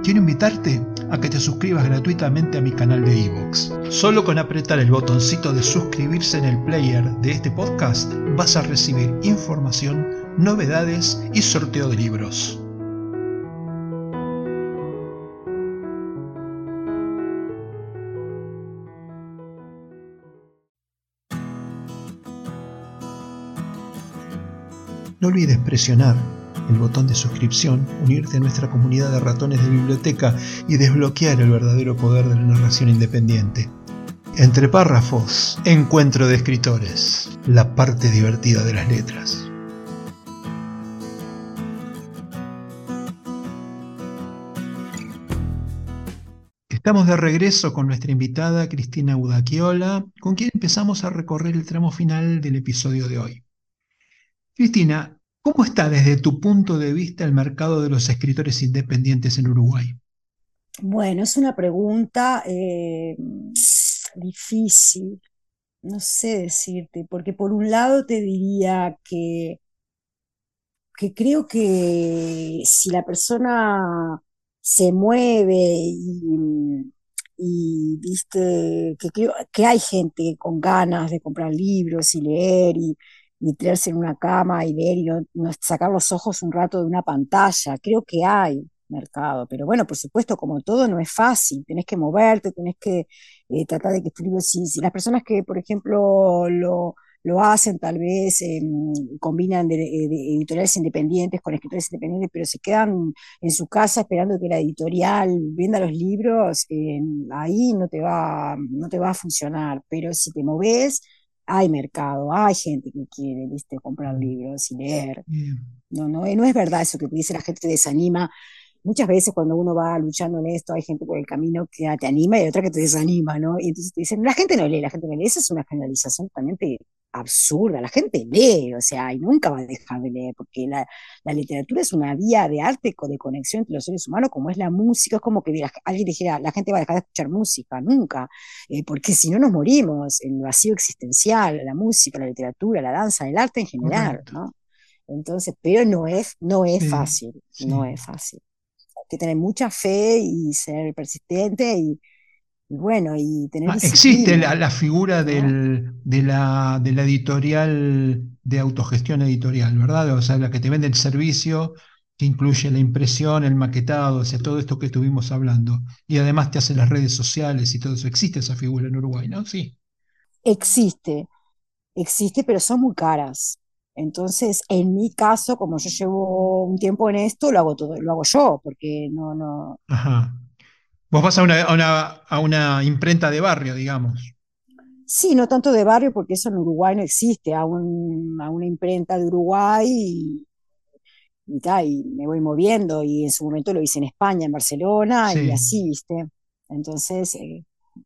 Quiero invitarte a que te suscribas gratuitamente a mi canal de iVoox. Solo con apretar el botoncito de suscribirse en el player de este podcast vas a recibir información, novedades y sorteo de libros. No olvides presionar el botón de suscripción, unirte a nuestra comunidad de ratones de biblioteca y desbloquear el verdadero poder de la narración independiente. Entre párrafos, encuentro de escritores, la parte divertida de las letras. Estamos de regreso con nuestra invitada Cristina Udaquiola, con quien empezamos a recorrer el tramo final del episodio de hoy. Cristina, ¿Cómo está desde tu punto de vista el mercado de los escritores independientes en Uruguay? Bueno, es una pregunta eh, difícil, no sé decirte, porque por un lado te diría que, que creo que si la persona se mueve y, y viste que creo que hay gente con ganas de comprar libros y leer y, y tirarse en una cama y leer y no, sacar los ojos un rato de una pantalla. Creo que hay mercado, pero bueno, por supuesto, como todo no es fácil, tenés que moverte, tenés que eh, tratar de que tu libro, si, las personas que, por ejemplo, lo, lo hacen, tal vez em, combinan de, editoriales independientes con escritores independientes, pero se quedan en su casa esperando que la editorial venda los libros, ahí no te va, no te va a funcionar, pero si te moves, hay mercado, hay gente que quiere, viste, comprar mm. libros y leer. No, no, no es verdad eso que dice la gente te desanima. Muchas veces cuando uno va luchando en esto, hay gente por el camino que te anima y otra que te desanima, ¿no? Y entonces te dicen, la gente no lee, la gente no lee. Esa es una generalización totalmente absurda. La gente lee, o sea, y nunca va a dejar de leer, porque la, la literatura es una vía de arte, de conexión entre los seres humanos, como es la música. Es como que alguien dijera, la gente va a dejar de escuchar música, nunca, eh, porque si no nos morimos en el vacío existencial, la música, la literatura, la danza, el arte en general, ¿no? Entonces, pero no es, no es fácil, no es fácil. Hay que tener mucha fe y ser persistente y, y bueno, y tener... Ah, existe la, figura del, de, la, de la editorial de autogestión editorial, ¿verdad? O sea, la que te vende el servicio, que incluye la impresión, el maquetado, o sea, todo esto que estuvimos hablando. Y además te hace las redes sociales y todo eso. Existe esa figura en Uruguay, ¿no? Sí. Existe, existe, pero son muy caras. Entonces, en mi caso, como yo llevo un tiempo en esto, lo hago todo, lo hago yo, porque no, no. Ajá. Vos vas a una, a una, a una imprenta de barrio, digamos. Sí, no tanto de barrio, porque eso en Uruguay no existe, a, un, a una imprenta de Uruguay y, y, ta, y me voy moviendo, y en su momento lo hice en España, en Barcelona, y Sí. así, ¿viste? Entonces, eh,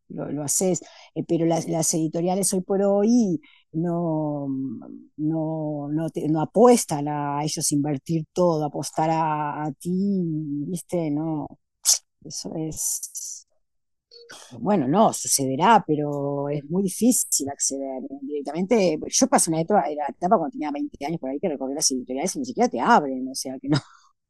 lo, lo haces, eh, pero las, las editoriales hoy por hoy no, no, no, te- no apuestan a ellos invertir todo, apostar a, a ti, ¿viste? No, eso es, bueno, no, sucederá, pero es muy difícil acceder directamente. Yo pasé una etapa, la etapa cuando tenía 20 años por ahí que recorrí las editoriales y ni siquiera te abren, o sea que no.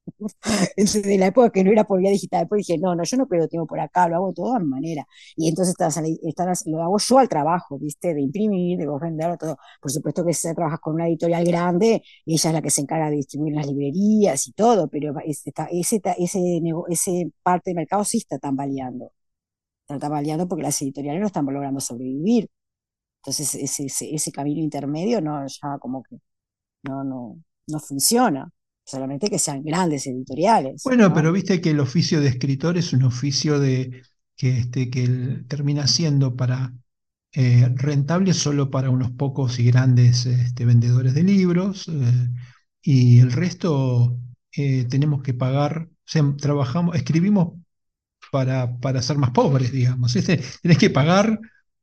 *laughs* De la época que no era por vía digital, después dije, no, no, yo no pierdo tiempo por acá, lo hago todo a mi manera. Y entonces estás, lo hago yo al trabajo, ¿viste? De imprimir, de venderlo, todo. Por supuesto que si trabajas con una editorial grande, ella es la que se encarga de distribuir las librerías y todo, pero ese, ese, ese, ese parte del mercado sí está tambaleando. Está tambaleando porque las editoriales no están logrando sobrevivir. Entonces ese, ese, ese camino intermedio no, ya como que no, no, no funciona solamente que sean grandes editoriales. Bueno, ¿no? pero viste que el oficio de escritor es un oficio de, que, este, que él termina siendo para eh, rentable solo para unos pocos y grandes este, vendedores de libros eh, y el resto eh, tenemos que pagar, o sea, trabajamos, escribimos para, para ser más pobres, digamos. Este, tenés que pagar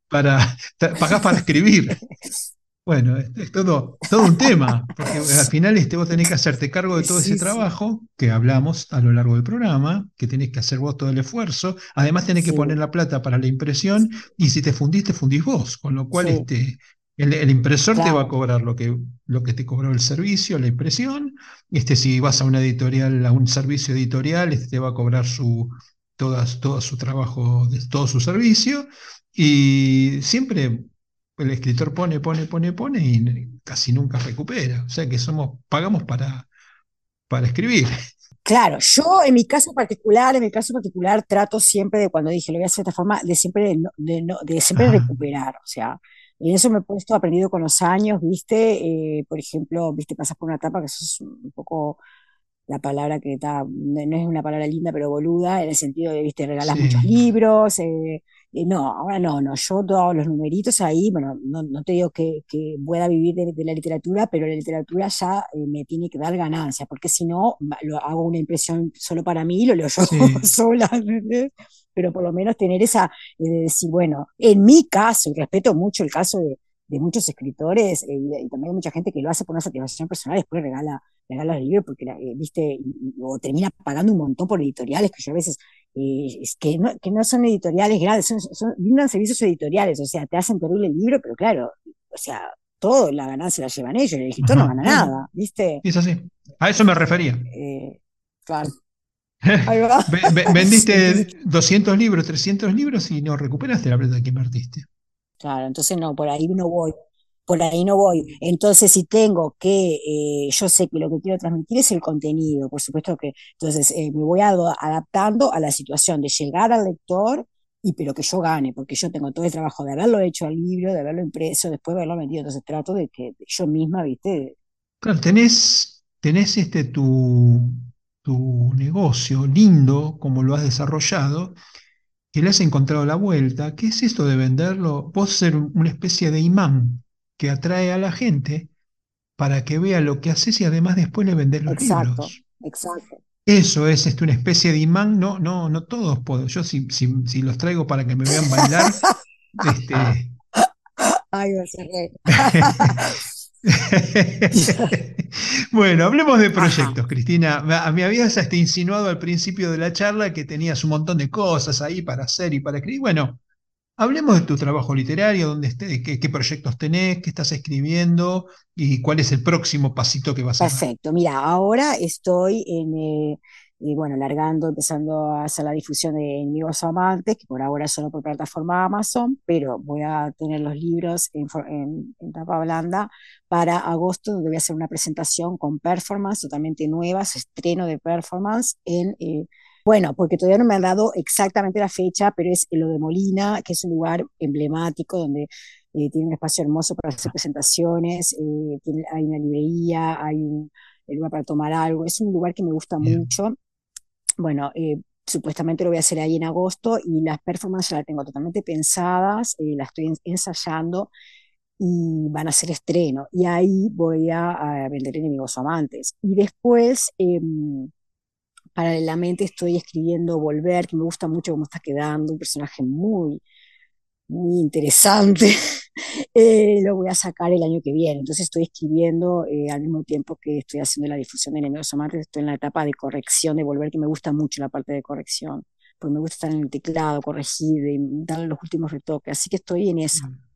para, *laughs* pagás para escribir. *laughs* Bueno, es, todo, todo un tema, porque *laughs* al final este, vos tenés que hacerte cargo de todo sí, ese trabajo sí. que hablamos a lo largo del programa, que tenés que hacer vos todo el esfuerzo, además tenés sí. que poner la plata para la impresión y si te fundís, te fundís vos, con lo cual este, el, el impresor claro. te va a cobrar lo que, lo que te cobró el servicio, la impresión, este, si vas a una editorial, a un servicio editorial, este te va a cobrar su, todas, todo su trabajo, todo su servicio y siempre el escritor pone, pone, pone, pone y casi nunca recupera. O sea que somos, pagamos para, para escribir. Claro, yo en mi caso particular, en mi caso particular, trato siempre de cuando dije lo voy a hacer de esta forma, de siempre, de, de, de siempre recuperar. O sea, en eso me he puesto aprendido con los años, ¿viste? Eh, por ejemplo, ¿viste? Pasas por una etapa que eso es un poco la palabra que está, no es una palabra linda, pero boluda, en el sentido de, viste, regalas sí. muchos libros, eh, eh, no, ahora no, no, yo todos los numeritos ahí, bueno, no, no te digo que, que pueda vivir de, de, la literatura, pero la literatura ya eh, me tiene que dar ganancia, porque si no, lo hago una impresión solo para mí, lo leo yo sí. *laughs* sola, ¿entendés? pero por lo menos tener esa, de decir, bueno, en mi caso, y respeto mucho el caso de, de muchos escritores eh, y, también hay mucha gente que lo hace por una satisfacción personal, después regala, regala el libro porque, eh, viste, o termina pagando un montón por editoriales que yo a veces, eh, es que, no, que no son editoriales grandes, son, son, brindan servicios editoriales, o sea, te hacen terrible el libro, pero claro, o sea, todo la ganancia la llevan ellos, el escritor Ajá. no gana nada, ¿viste? Es así, a eso me refería. Eh, claro. *laughs* Vendiste *laughs* 200 libros, 300 libros y no recuperaste la plata que invertiste. Claro, entonces no, por ahí no voy, por ahí no voy. Entonces, si tengo que, eh, yo sé que lo que quiero transmitir es el contenido, por supuesto que, entonces eh, me voy adaptando a la situación de llegar al lector y pero que yo gane, porque yo tengo todo el trabajo de haberlo hecho al libro, de haberlo impreso, después de haberlo vendido, entonces trato de que yo misma, viste. Claro, tenés, tenés este tu, tu negocio lindo, como lo has desarrollado, que le has encontrado la vuelta. ¿Qué es esto de venderlo? Vos ser una especie de imán que atrae a la gente para que vea lo que haces y además después le vendés los exacto, libros. Exacto. Eso es este, una especie de imán. No, no, no todos puedo. Yo si, si, si los traigo para que me vean bailar, *laughs* este. Ay, va a ser bueno, *laughs* hablemos de proyectos, Ajá. Cristina. Me habías hasta insinuado al principio de la charla que tenías un montón de cosas ahí para hacer y para escribir. Bueno, hablemos de tu trabajo literario, dónde estés, qué, proyectos tenés, qué estás escribiendo y cuál es el próximo pasito que vas a hacer. Perfecto, mira, ahora estoy eh, bueno, largando, empezando a hacer la difusión de Enemigos Amantes, que por ahora solo por plataforma Amazon, pero voy a tener los libros en, tapa blanda para agosto, donde voy a hacer una presentación con performance totalmente nuevas, estreno de performance en... Eh, bueno, porque todavía no me han dado exactamente la fecha, pero es lo de Molina, que es un lugar emblemático donde eh, tiene un espacio hermoso para hacer presentaciones, eh, hay una librería, hay un lugar para tomar algo, es un lugar que me gusta mucho. Bueno, supuestamente lo voy a hacer ahí en agosto y las performances las tengo totalmente pensadas, las estoy ensayando y van a ser estreno. Y ahí voy a, vender enemigos amantes. Y después, em, paralelamente, estoy escribiendo Volver, que me gusta mucho cómo está quedando, un personaje muy, muy interesante. *laughs* Eh, lo voy a sacar el año que viene. Entonces estoy escribiendo eh, al mismo tiempo que estoy haciendo la difusión de enemigos estoy en la etapa de corrección de Volver, que me gusta mucho la parte de corrección. Pues me gusta estar en el teclado, corregir, y darle los últimos retoques. Así que estoy en esa. Mm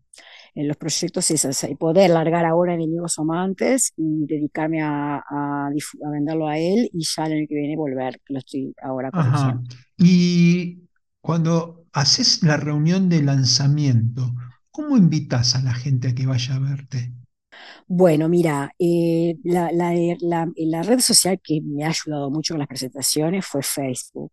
en los proyectos es y poder largar ahora Enemigos Amantes y dedicarme a, a, venderlo a él y ya el año que viene volver, que lo estoy ahora corrigiendo. Y cuando haces la reunión de lanzamiento, ¿cómo invitas a la gente a que vaya a verte? Bueno, mira, eh, la, la, red social que me ha ayudado mucho con las presentaciones fue Facebook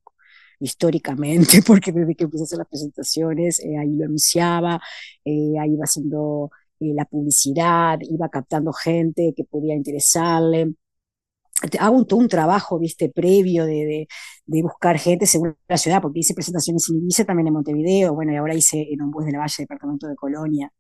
históricamente, *laughs* porque desde que empecé a hacer las presentaciones, eh, ahí lo anunciaba, eh, ahí iba haciendo eh, la publicidad, iba captando gente que podía interesarle. Hago todo un trabajo, viste, previo de, de, buscar gente según la ciudad, porque hice presentaciones en Ibiza, también en Montevideo, bueno, y ahora hice en un bus de la Valle, departamento de Colonia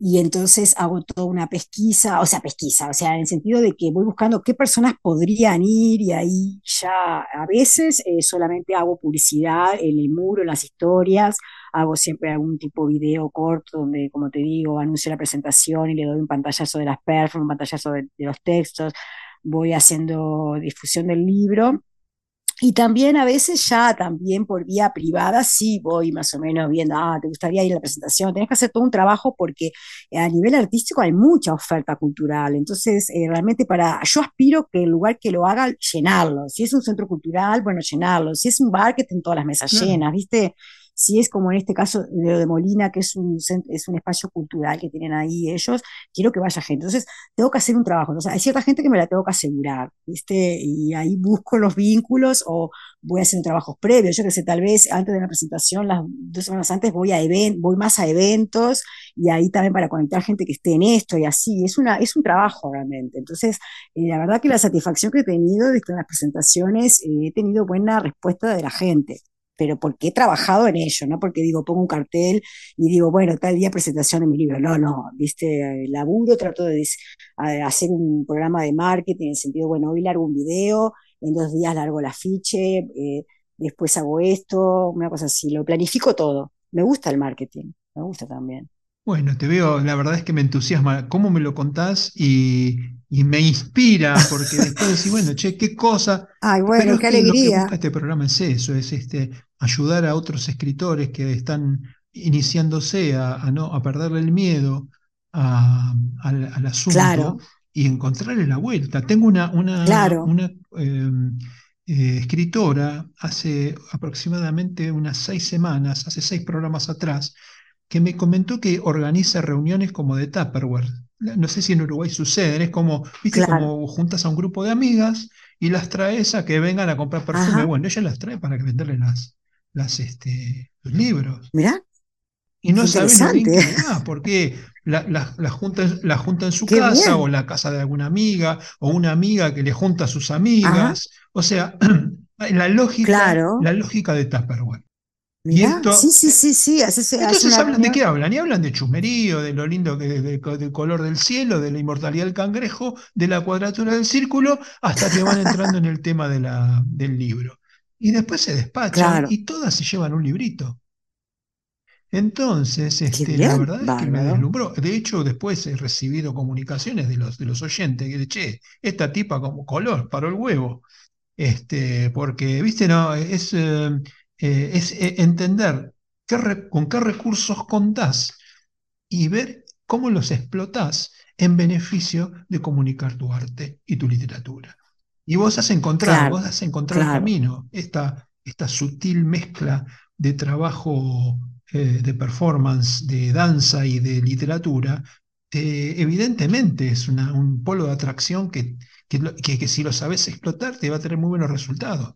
y entonces hago toda una pesquisa, o sea, pesquisa, o sea, en el sentido de que voy buscando qué personas podrían ir y ahí ya a veces eh, solamente hago publicidad en el muro, en las historias, hago siempre algún tipo de video corto donde, como te digo, anuncio la presentación y le doy un pantallazo de las performances, un pantallazo de los textos, voy haciendo difusión del libro y también a veces ya también por vía privada sí voy más o menos viendo, ah, te gustaría ir a la presentación, tenés que hacer todo un trabajo porque a nivel artístico hay mucha oferta cultural, entonces eh, realmente para, yo aspiro que el lugar que lo haga, llenarlo, si es un centro cultural, bueno, llenarlo, si es un bar, que estén todas las mesas llenas, ¿viste? Si es como en este caso de lo de Molina, que es un, es un espacio cultural que tienen ahí ellos, quiero que vaya gente. Entonces, tengo que hacer un trabajo. Entonces, hay cierta gente que me la tengo que asegurar, ¿viste? Y ahí busco los vínculos o voy a hacer trabajos previos. Yo que sé, tal vez antes de la presentación, las dos semanas antes, voy, a voy más a eventos y ahí también para conectar gente que esté en esto y así. Es, una, es un trabajo realmente. Entonces, eh, la verdad que la satisfacción que he tenido de que en las presentaciones eh, he tenido buena respuesta de la gente pero porque he trabajado en ello, no porque digo, pongo un cartel y digo, bueno, tal día presentación de mi libro. No, no, viste, laburo, trato de hacer un programa de marketing en el sentido, bueno, hoy largo un video, en dos días largo el afiche, eh, después hago esto, una cosa así, lo planifico todo. Me gusta el marketing, me gusta también. Bueno, te veo, la verdad es que me entusiasma cómo me lo contás y, me inspira, porque después decís, bueno, che, qué cosa. Ay, bueno, qué alegría. este programa es eso, es este, ayudar a otros escritores que están iniciándose a, no, a perderle el miedo al, asunto y encontrarle la vuelta. Tengo una, una, una em, eh, escritora hace aproximadamente unas seis semanas, hace seis programas atrás, que me comentó que organiza reuniones como de Tupperware. No sé si en Uruguay suceden, es como, viste, como juntas a un grupo de amigas y las traes a que vengan a comprar perfume. Bueno, ella las trae para que venderle las, las, este, los libros. Mirá. Y no sabes lo bien porque la, la, junta, la junta en su casa o la casa de alguna amiga o una amiga que le junta a sus amigas. O sea, *clears throat* la lógica, la lógica de Tupperware. Sí, sí, sí, sí. entonces hablan de qué hablan, y hablan de chumerío, de lo lindo que del color del cielo, de la inmortalidad del cangrejo, de la cuadratura del círculo, hasta que van entrando en el tema de la, del libro y después se despachan y todas se llevan un librito. Entonces, este, la verdad es que me deslumbró. De hecho, después he recibido comunicaciones de los, de los oyentes que de che, esta tipa como color, paró el huevo. Este, porque, viste, no, es, eh, eh, es eh, entender con qué recursos contás y ver cómo los explotás en beneficio de comunicar tu arte y tu literatura. Y vos has encontrado, vos has encontrado el camino, esta, esta sutil mezcla de trabajo eh, de performance, de danza y de literatura, evidentemente es un polo de atracción que, que, si lo sabes explotar te va a tener muy buenos resultados.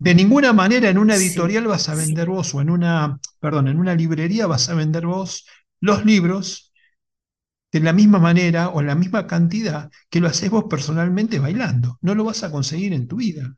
De ninguna manera en una editorial vas a vender vos, o en una, perdón, en una librería vas a vender vos los libros de la misma manera o la misma cantidad que lo haces vos personalmente bailando. No lo vas a conseguir en tu vida.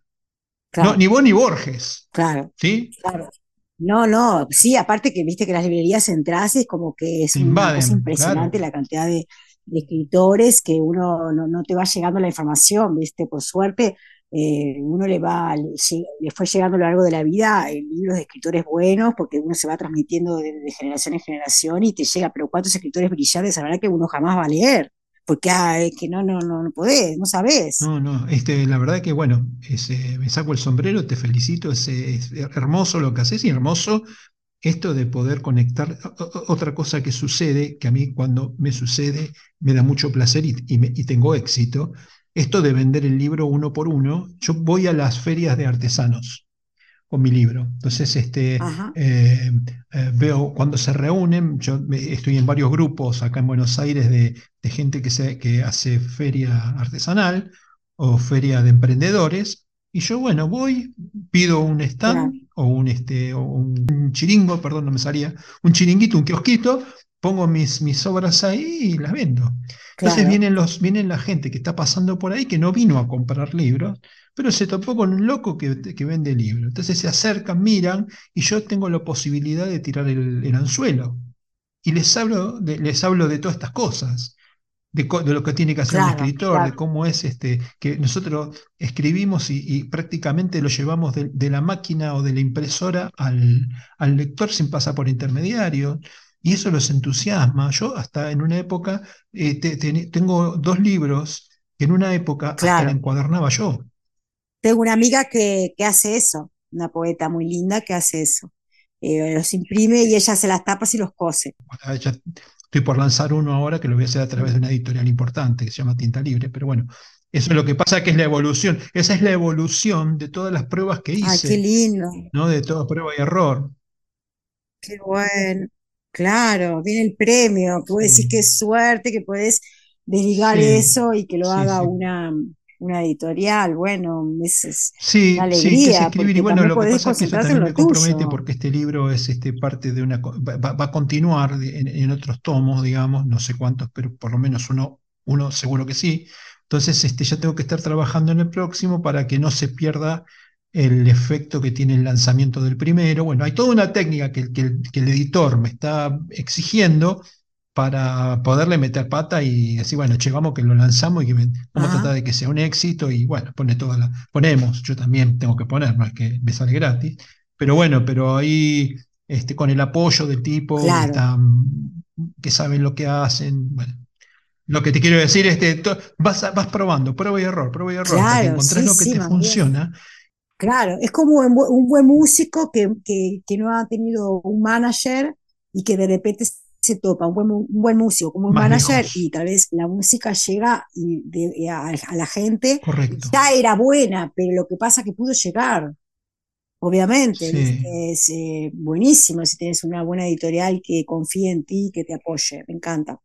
ni vos ni Borges. Claro. ¿Sí? Claro. No, no, sí, aparte que viste que las librerías entras es como que es una cosa impresionante la cantidad de, escritores que uno no, no, te va llegando la información, viste, por suerte eh, uno le va, le, fue llegando a lo largo de la vida eh, libros de escritores buenos, porque uno se va transmitiendo de, generación en generación y te llega, pero cuántos escritores brillantes, la verdad que uno jamás va a leer, porque ah, es que no, no, no, no podés, no sabés. No, no, este, la verdad que bueno, ese, me saco el sombrero, te felicito, es, es hermoso lo que haces y hermoso esto de poder conectar, otra cosa que sucede, que a mí cuando me sucede me da mucho placer y, y tengo éxito, esto de vender el libro uno por uno, yo voy a las ferias de artesanos con mi libro. Entonces, este, eh, eh, veo cuando se reúnen, yo estoy en varios grupos acá en Buenos Aires de, gente que, se, que hace feria artesanal o feria de emprendedores, y yo, bueno, voy, pido un stand o, un, este, o un chiringo, perdón, no me salía, un chiringuito, un kiosquito, pongo mis, mis obras ahí y las vendo. Entonces vienen, los, vienen la gente que está pasando por ahí que no vino a comprar libros, pero se topó con un loco que, vende libros. Entonces se acercan, miran y yo tengo la posibilidad de tirar el, anzuelo. Y les hablo, de, les hablo de todas estas cosas. De, lo que tiene que hacer un escritor, de cómo es este, que nosotros escribimos y, prácticamente lo llevamos de, la máquina o de la impresora al, al lector sin pasar por intermediario. Y eso los entusiasma. Yo hasta en una época eh, tengo dos libros que en una época hasta la encuadernaba yo. Tengo una amiga que, que, hace eso, una poeta muy linda que hace eso. Eh, los imprime y ella se las tapa y los cose. estoy por lanzar uno ahora que lo voy a hacer a través de una editorial importante que se llama Tinta Libre, pero bueno, eso es lo que pasa que es la evolución. Esa es la evolución de todas las pruebas que hice. Ay, qué lindo. ¿no? De toda prueba y error. Qué bueno. Claro, viene el premio, que vos decís que es suerte, que puedes desligar eso y que lo haga una, una editorial. Bueno, es, sí, alegría. Sí, escribir. Y bueno, lo que pasa es que eso también me compromete porque este libro es este, parte de una. Va, a continuar en, otros tomos, digamos, no sé cuántos, pero por lo menos uno, uno seguro que sí. Entonces, este, ya tengo que estar trabajando en el próximo para que no se pierda el efecto que tiene el lanzamiento del primero. Bueno, hay toda una técnica que, el editor me está exigiendo para poderle meter pata y decir, bueno, che, vamos que lo lanzamos y que vamos a tratar de que sea un éxito y bueno, pone toda la, ponemos, yo también tengo que poner, no es que me sale gratis, pero bueno, pero ahí este, con el apoyo del tipo que, saben lo que hacen, bueno. Lo que te quiero decir es que vas, vas probando, prueba y error, prueba y error, hasta que encontrás lo que te funciona. Claro, es como un buen músico que, que, no ha tenido un manager y que de repente se topa un buen, un buen músico como un manager y tal vez la música llega y a, la gente. Correcto. Ya era buena, pero lo que pasa es que pudo llegar. Obviamente, es, eh, buenísimo si tienes una buena editorial que confíe en ti, que te apoye. Me encanta.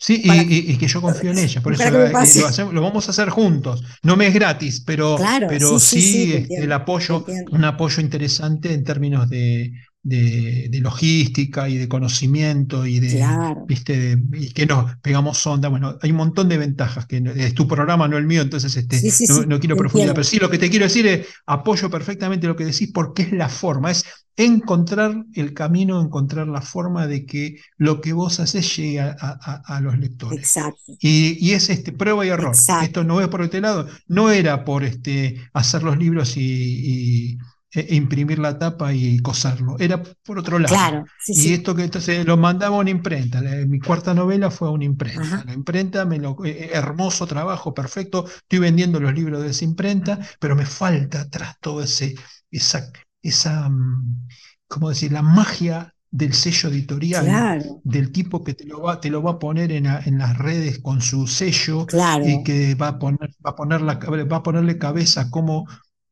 Sí, y, que yo confío en ella, por eso lo, vamos a hacer juntos. No me es gratis, pero, pero sí, este, el apoyo, un apoyo interesante en términos de, de, logística y de conocimiento y de, ¿viste? y que nos pegamos onda. Bueno, hay un montón de ventajas, que es tu programa, no el mío, entonces este, no, quiero profundizar, pero sí lo que te quiero decir es, apoyo perfectamente lo que decís porque es la forma, es encontrar el camino, encontrar la forma de que lo que vos haces llegue a, los lectores. Exacto. Y, es este, prueba y error. Esto no es por este lado, no era por este, hacer los libros y e, e imprimir la tapa y coserlo. Era por otro lado. Claro, y esto que entonces lo mandaba a una imprenta. mi cuarta novela fue a una imprenta. La imprenta, me lo, eh, eh, hermoso trabajo, perfecto. Estoy vendiendo los libros de esa imprenta, pero me falta atrás todo ese, esa, esa, mm, ¿cómo decir? La magia del sello editorial, del tipo que te lo va, te lo va a poner en, en las redes con su sello y que va a poner, va a poner la, va a ponerle cabeza como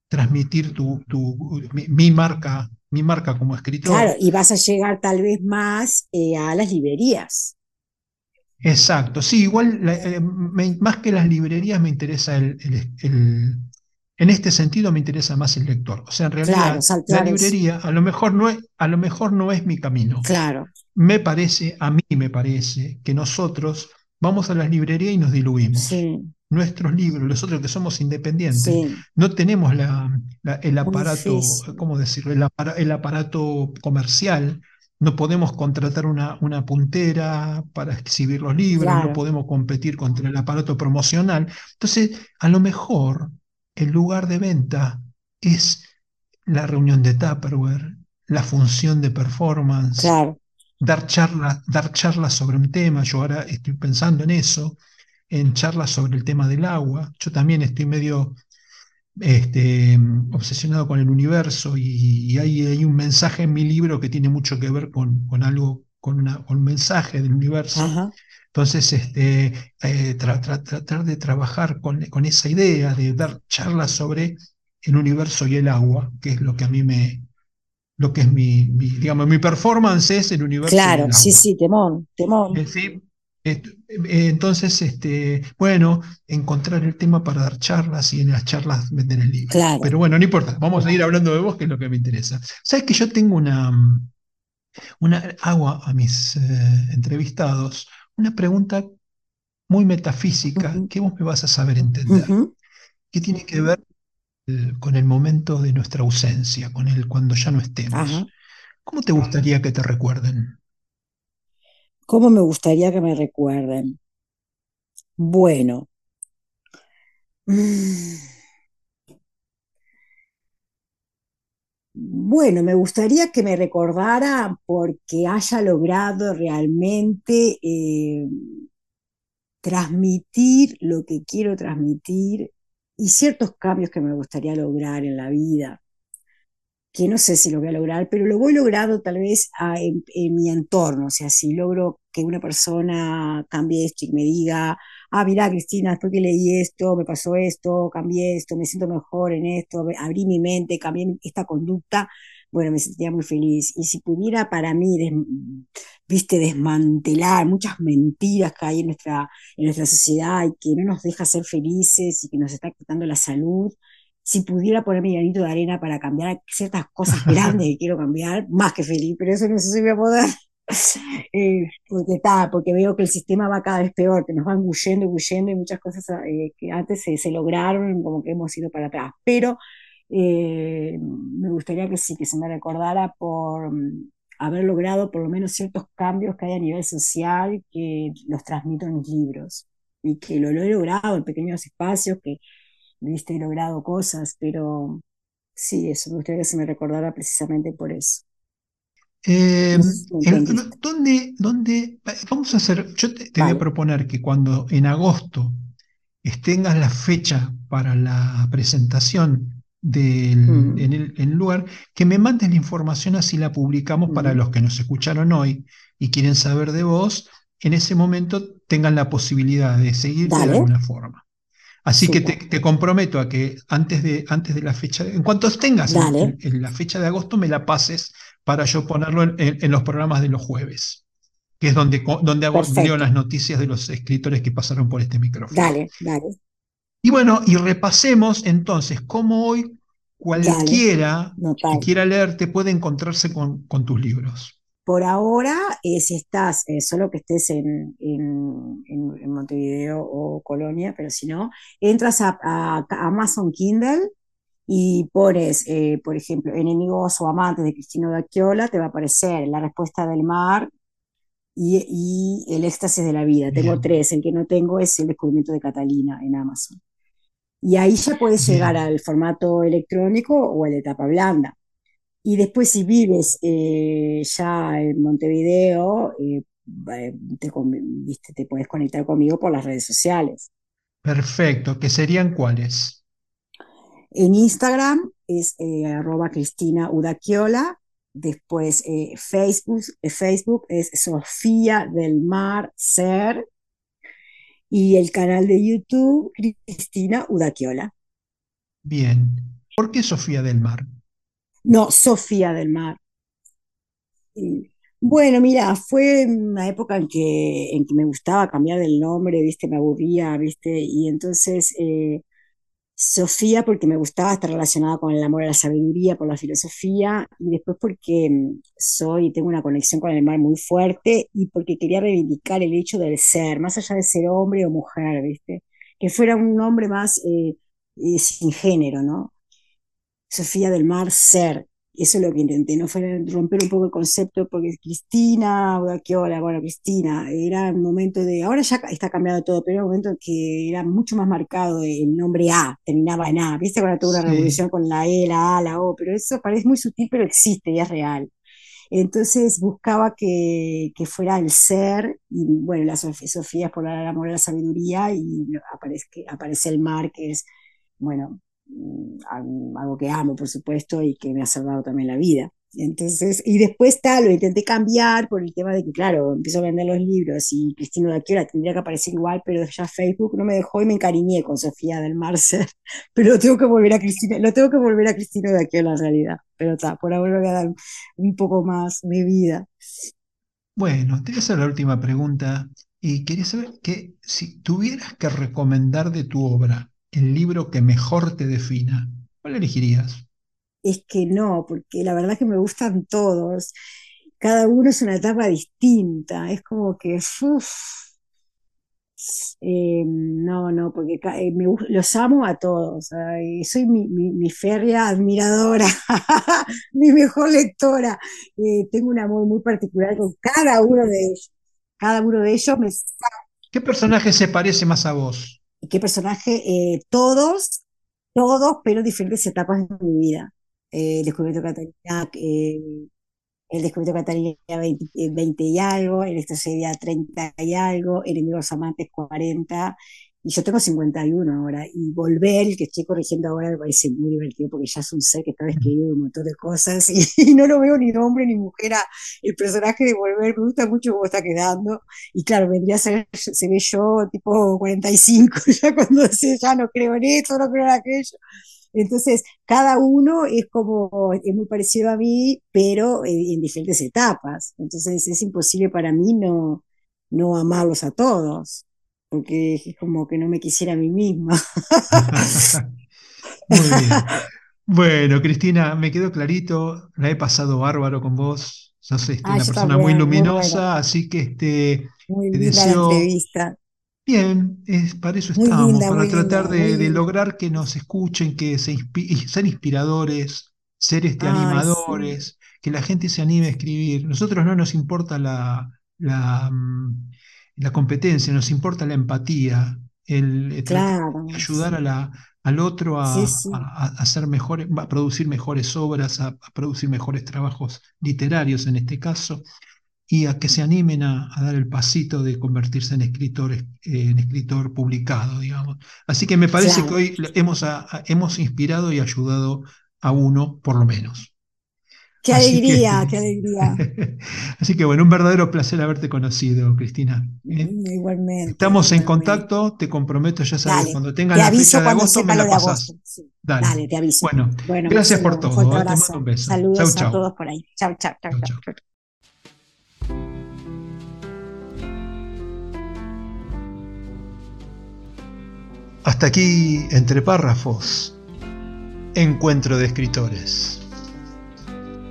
transmitir tu, tu mi, marca, mi marca como escritor. Claro, y vas a llegar tal vez más eh, a las librerías. Exacto, sí, igual eh, más que las librerías me interesa el, en este sentido me interesa más el lector. O sea, en realidad la librería a lo, mejor no es, a lo mejor no es mi camino. Claro. Me parece, a mí me parece, que nosotros vamos a las librerías y nos diluimos. Sí. Nuestros libros, nosotros que somos independientes, no tenemos el aparato, ¿cómo decirlo? El, aparato comercial no podemos contratar una, una, puntera para exhibir los libros, no podemos competir contra el aparato promocional. Entonces, a lo mejor el lugar de venta es la reunión de Tupperware, la función de performance, dar charlas dar charlas sobre un tema. Yo ahora estoy pensando en eso, en charlas sobre el tema del agua. Yo también estoy medio este, obsesionado con el universo y, hay, un mensaje en mi libro que tiene mucho que ver con, con algo, con, una, un mensaje del universo. Entonces, este, eh, tratar de trabajar con, con, esa idea de dar charlas sobre el universo y el agua, que es lo que a mí me, lo que es mi, digamos, mi performance es el universo. Claro, y el agua. sí, sí, temón, temón. Eh, sí, eh, entonces, este, bueno, encontrar el tema para dar charlas y en las charlas vender el libro. Claro. Pero bueno, no importa, vamos a ir hablando de vos, que es lo que me interesa. Sabes que yo tengo una, una hago a mis entrevistados una pregunta muy metafísica que vos me vas a saber entender, que tiene que ver eh, con el momento de nuestra ausencia, con el cuando ya no estemos. ¿Cómo te gustaría que te recuerden? ¿Cómo me gustaría que me recuerden? Bueno. Mm. Bueno, me gustaría que me recordara porque haya logrado realmente eh, transmitir lo que quiero transmitir y ciertos cambios que me gustaría lograr en la vida, que no sé si lo voy a lograr, pero lo voy logrado tal vez en, en, mi entorno, o sea, si logro que una persona cambie esto y me diga, ah, mira, Cristina, después que leí esto, me pasó esto, cambié esto, me siento mejor en esto, abrí mi mente, cambié esta conducta, bueno, me sentiría muy feliz. Y si pudiera para mí, viste, desmantelar muchas mentiras que hay en nuestra, en nuestra sociedad y que no nos deja ser felices y que nos está quitando la salud, si pudiera poner mi granito de arena para cambiar ciertas cosas *laughs* grandes que quiero cambiar, más que feliz, pero eso no sé si voy a poder. *laughs* Eh, porque, está, porque veo que el sistema va cada vez peor, que nos van huyendo, huyendo y muchas cosas eh, que antes se, lograron, como que hemos ido para atrás. Pero eh, me gustaría que sí, que se me recordara por mm, haber logrado por lo menos ciertos cambios que hay a nivel social que los transmito en mis libros y que lo, lo he logrado en pequeños espacios, que viste, he logrado cosas, pero sí, eso me gustaría que se me recordara precisamente por eso. Eh, ¿dónde, dónde, vamos a hacer, yo te, voy a proponer que cuando en agosto tengas la fecha para la presentación del, mm. en, el, lugar, que me mandes la información así la publicamos para mm. los que nos escucharon hoy y quieren saber de vos, en ese momento tengan la posibilidad de seguirte de alguna forma. Así que te, comprometo a que antes de, antes de la fecha, en cuanto tengas en la fecha de agosto, me la pases para yo ponerlo en, los programas de los jueves, que es donde, donde hago las noticias de los escritores que pasaron por este micrófono. Dale, dale. Y bueno, y repasemos entonces cómo hoy cualquiera que quiera leerte puede encontrarse con, tus libros. Por ahora, eh, si estás, eh, solo que estés en, en, Montevideo o Colonia, pero si no, entras a Amazon Kindle y pones, eh, por ejemplo, enemigos o amantes de Cristina Daquiola, te va a aparecer la respuesta del mar y, el éxtasis de la vida. Tengo tres, el que no tengo es el descubrimiento de Catalina en Amazon. Y ahí ya puedes llegar al formato electrónico o el de tapa blanda. Y después si vives eh, ya en Montevideo, eh, te, viste, te puedes conectar conmigo por las redes sociales. Perfecto, ¿qué serían cuáles? En Instagram es eh, arroba Cristina Udaquiola. Después eh, Facebook, eh, Facebook es Sofía del Mar Ser. Y el canal de YouTube, Cristina Udaquiola. Bien. ¿Por qué Sofía del Mar? No, Sofía del Mar. Bueno, mira, fue una época en que, en que me gustaba cambiar el nombre, viste, me aburría, viste, y entonces Sofía porque me gustaba estar relacionada con el amor a la sabiduría, por la filosofía, y después porque mm, soy, tengo una conexión con el mar muy fuerte y porque quería reivindicar el hecho del ser, más allá de ser hombre o mujer, ¿viste? Que fuera un hombre más eh, eh, sin género, ¿no? Sofía del Mar, ser. Eso es lo que intenté, no fue romper un poco el concepto, porque Cristina, hola, bueno, Cristina, era un momento de, ahora ya está cambiado todo, pero era un momento que era mucho más marcado el nombre A, terminaba en A, viste cuando tuvo una revolución con la E, la A, la O, pero eso parece muy sutil, pero existe y es real. Entonces buscaba que, que fuera el ser, y bueno, la Sofía es por el amor a la sabiduría, y aparece, aparece el mar, que es, bueno, algo que amo, por supuesto, y que me ha salvado también la vida. Entonces, y después tal, lo intenté cambiar por el tema de que, claro, empiezo a vender los libros y Cristina Daquiola tendría que aparecer igual, pero ya Facebook no me dejó y me encariñé con Sofía del Marcer, *laughs* pero tengo que volver a Cristina, lo tengo que volver a Cristina Daquiola en realidad, pero está, por ahora voy a dar un poco más de vida. Bueno, te voy a hacer la última pregunta y quería saber que si tuvieras que recomendar de tu obra el libro que mejor te defina, ¿cuál elegirías? Es que no, porque la verdad es que me gustan todos. Cada uno es una etapa distinta. Es como que, uff, eh, no, no, porque eh, los amo a todos. soy mi, férrea admiradora, *laughs* mi mejor lectora. Eh, tengo un amor muy particular con cada uno de ellos. Cada uno de ellos me... ¿Qué personaje se parece más a vos? Qué personaje, eh, todos, todos, pero diferentes etapas de mi vida. Eh, el descubrimiento de Catalina, eh, el descubrimiento de Catalina 20, y algo, el sería 30 y algo, enemigos amantes 40, y yo tengo 51 ahora, y volver, el que estoy corrigiendo ahora, me parece muy divertido porque ya es un ser que está describiendo un montón de cosas *laughs* y, no lo veo ni hombre ni mujer. el personaje de volver me gusta mucho cómo está quedando. Y claro, vendría a ser, se ve yo tipo 45, *laughs* ya cuando sé, ya no creo en esto, no creo en aquello. Entonces, cada uno es como, es muy parecido a mí, pero en, diferentes etapas. Entonces, es imposible para mí no, no amarlos a todos porque es como que no me quisiera a mí misma. *laughs* Muy bien. Bueno, Cristina, me quedó clarito, la he pasado bárbaro con vos, sos este, una persona muy luminosa, así que este, muy te deseo... la entrevista. Bien, es, para eso estamos, para tratar de, lograr que nos escuchen, que se sean inspiradores, ser este, animadores, que la gente se anime a escribir. Nosotros no nos importa la, la, mm, la competencia, nos importa la empatía, el, ayudar a la, al otro a, hacer mejores, a producir mejores obras, a, producir mejores trabajos literarios en este caso, y a que se animen a, dar el pasito de convertirse en escritor, en escritor publicado, digamos. Así que me parece que hoy hemos, hemos inspirado y ayudado a uno, por lo menos. *laughs* Qué alegría, qué *laughs* alegría. Así que bueno, un verdadero placer haberte conocido, Cristina. Mm, igualmente. Estamos en contacto, te comprometo, ya sabes, cuando tengas la fecha de agosto me la pasas. Dale. te aviso. Bueno, gracias por todo. Un, te mando un beso. Saludos a todos por ahí. Chau, chau, chau. Hasta aquí, entre párrafos, encuentro de escritores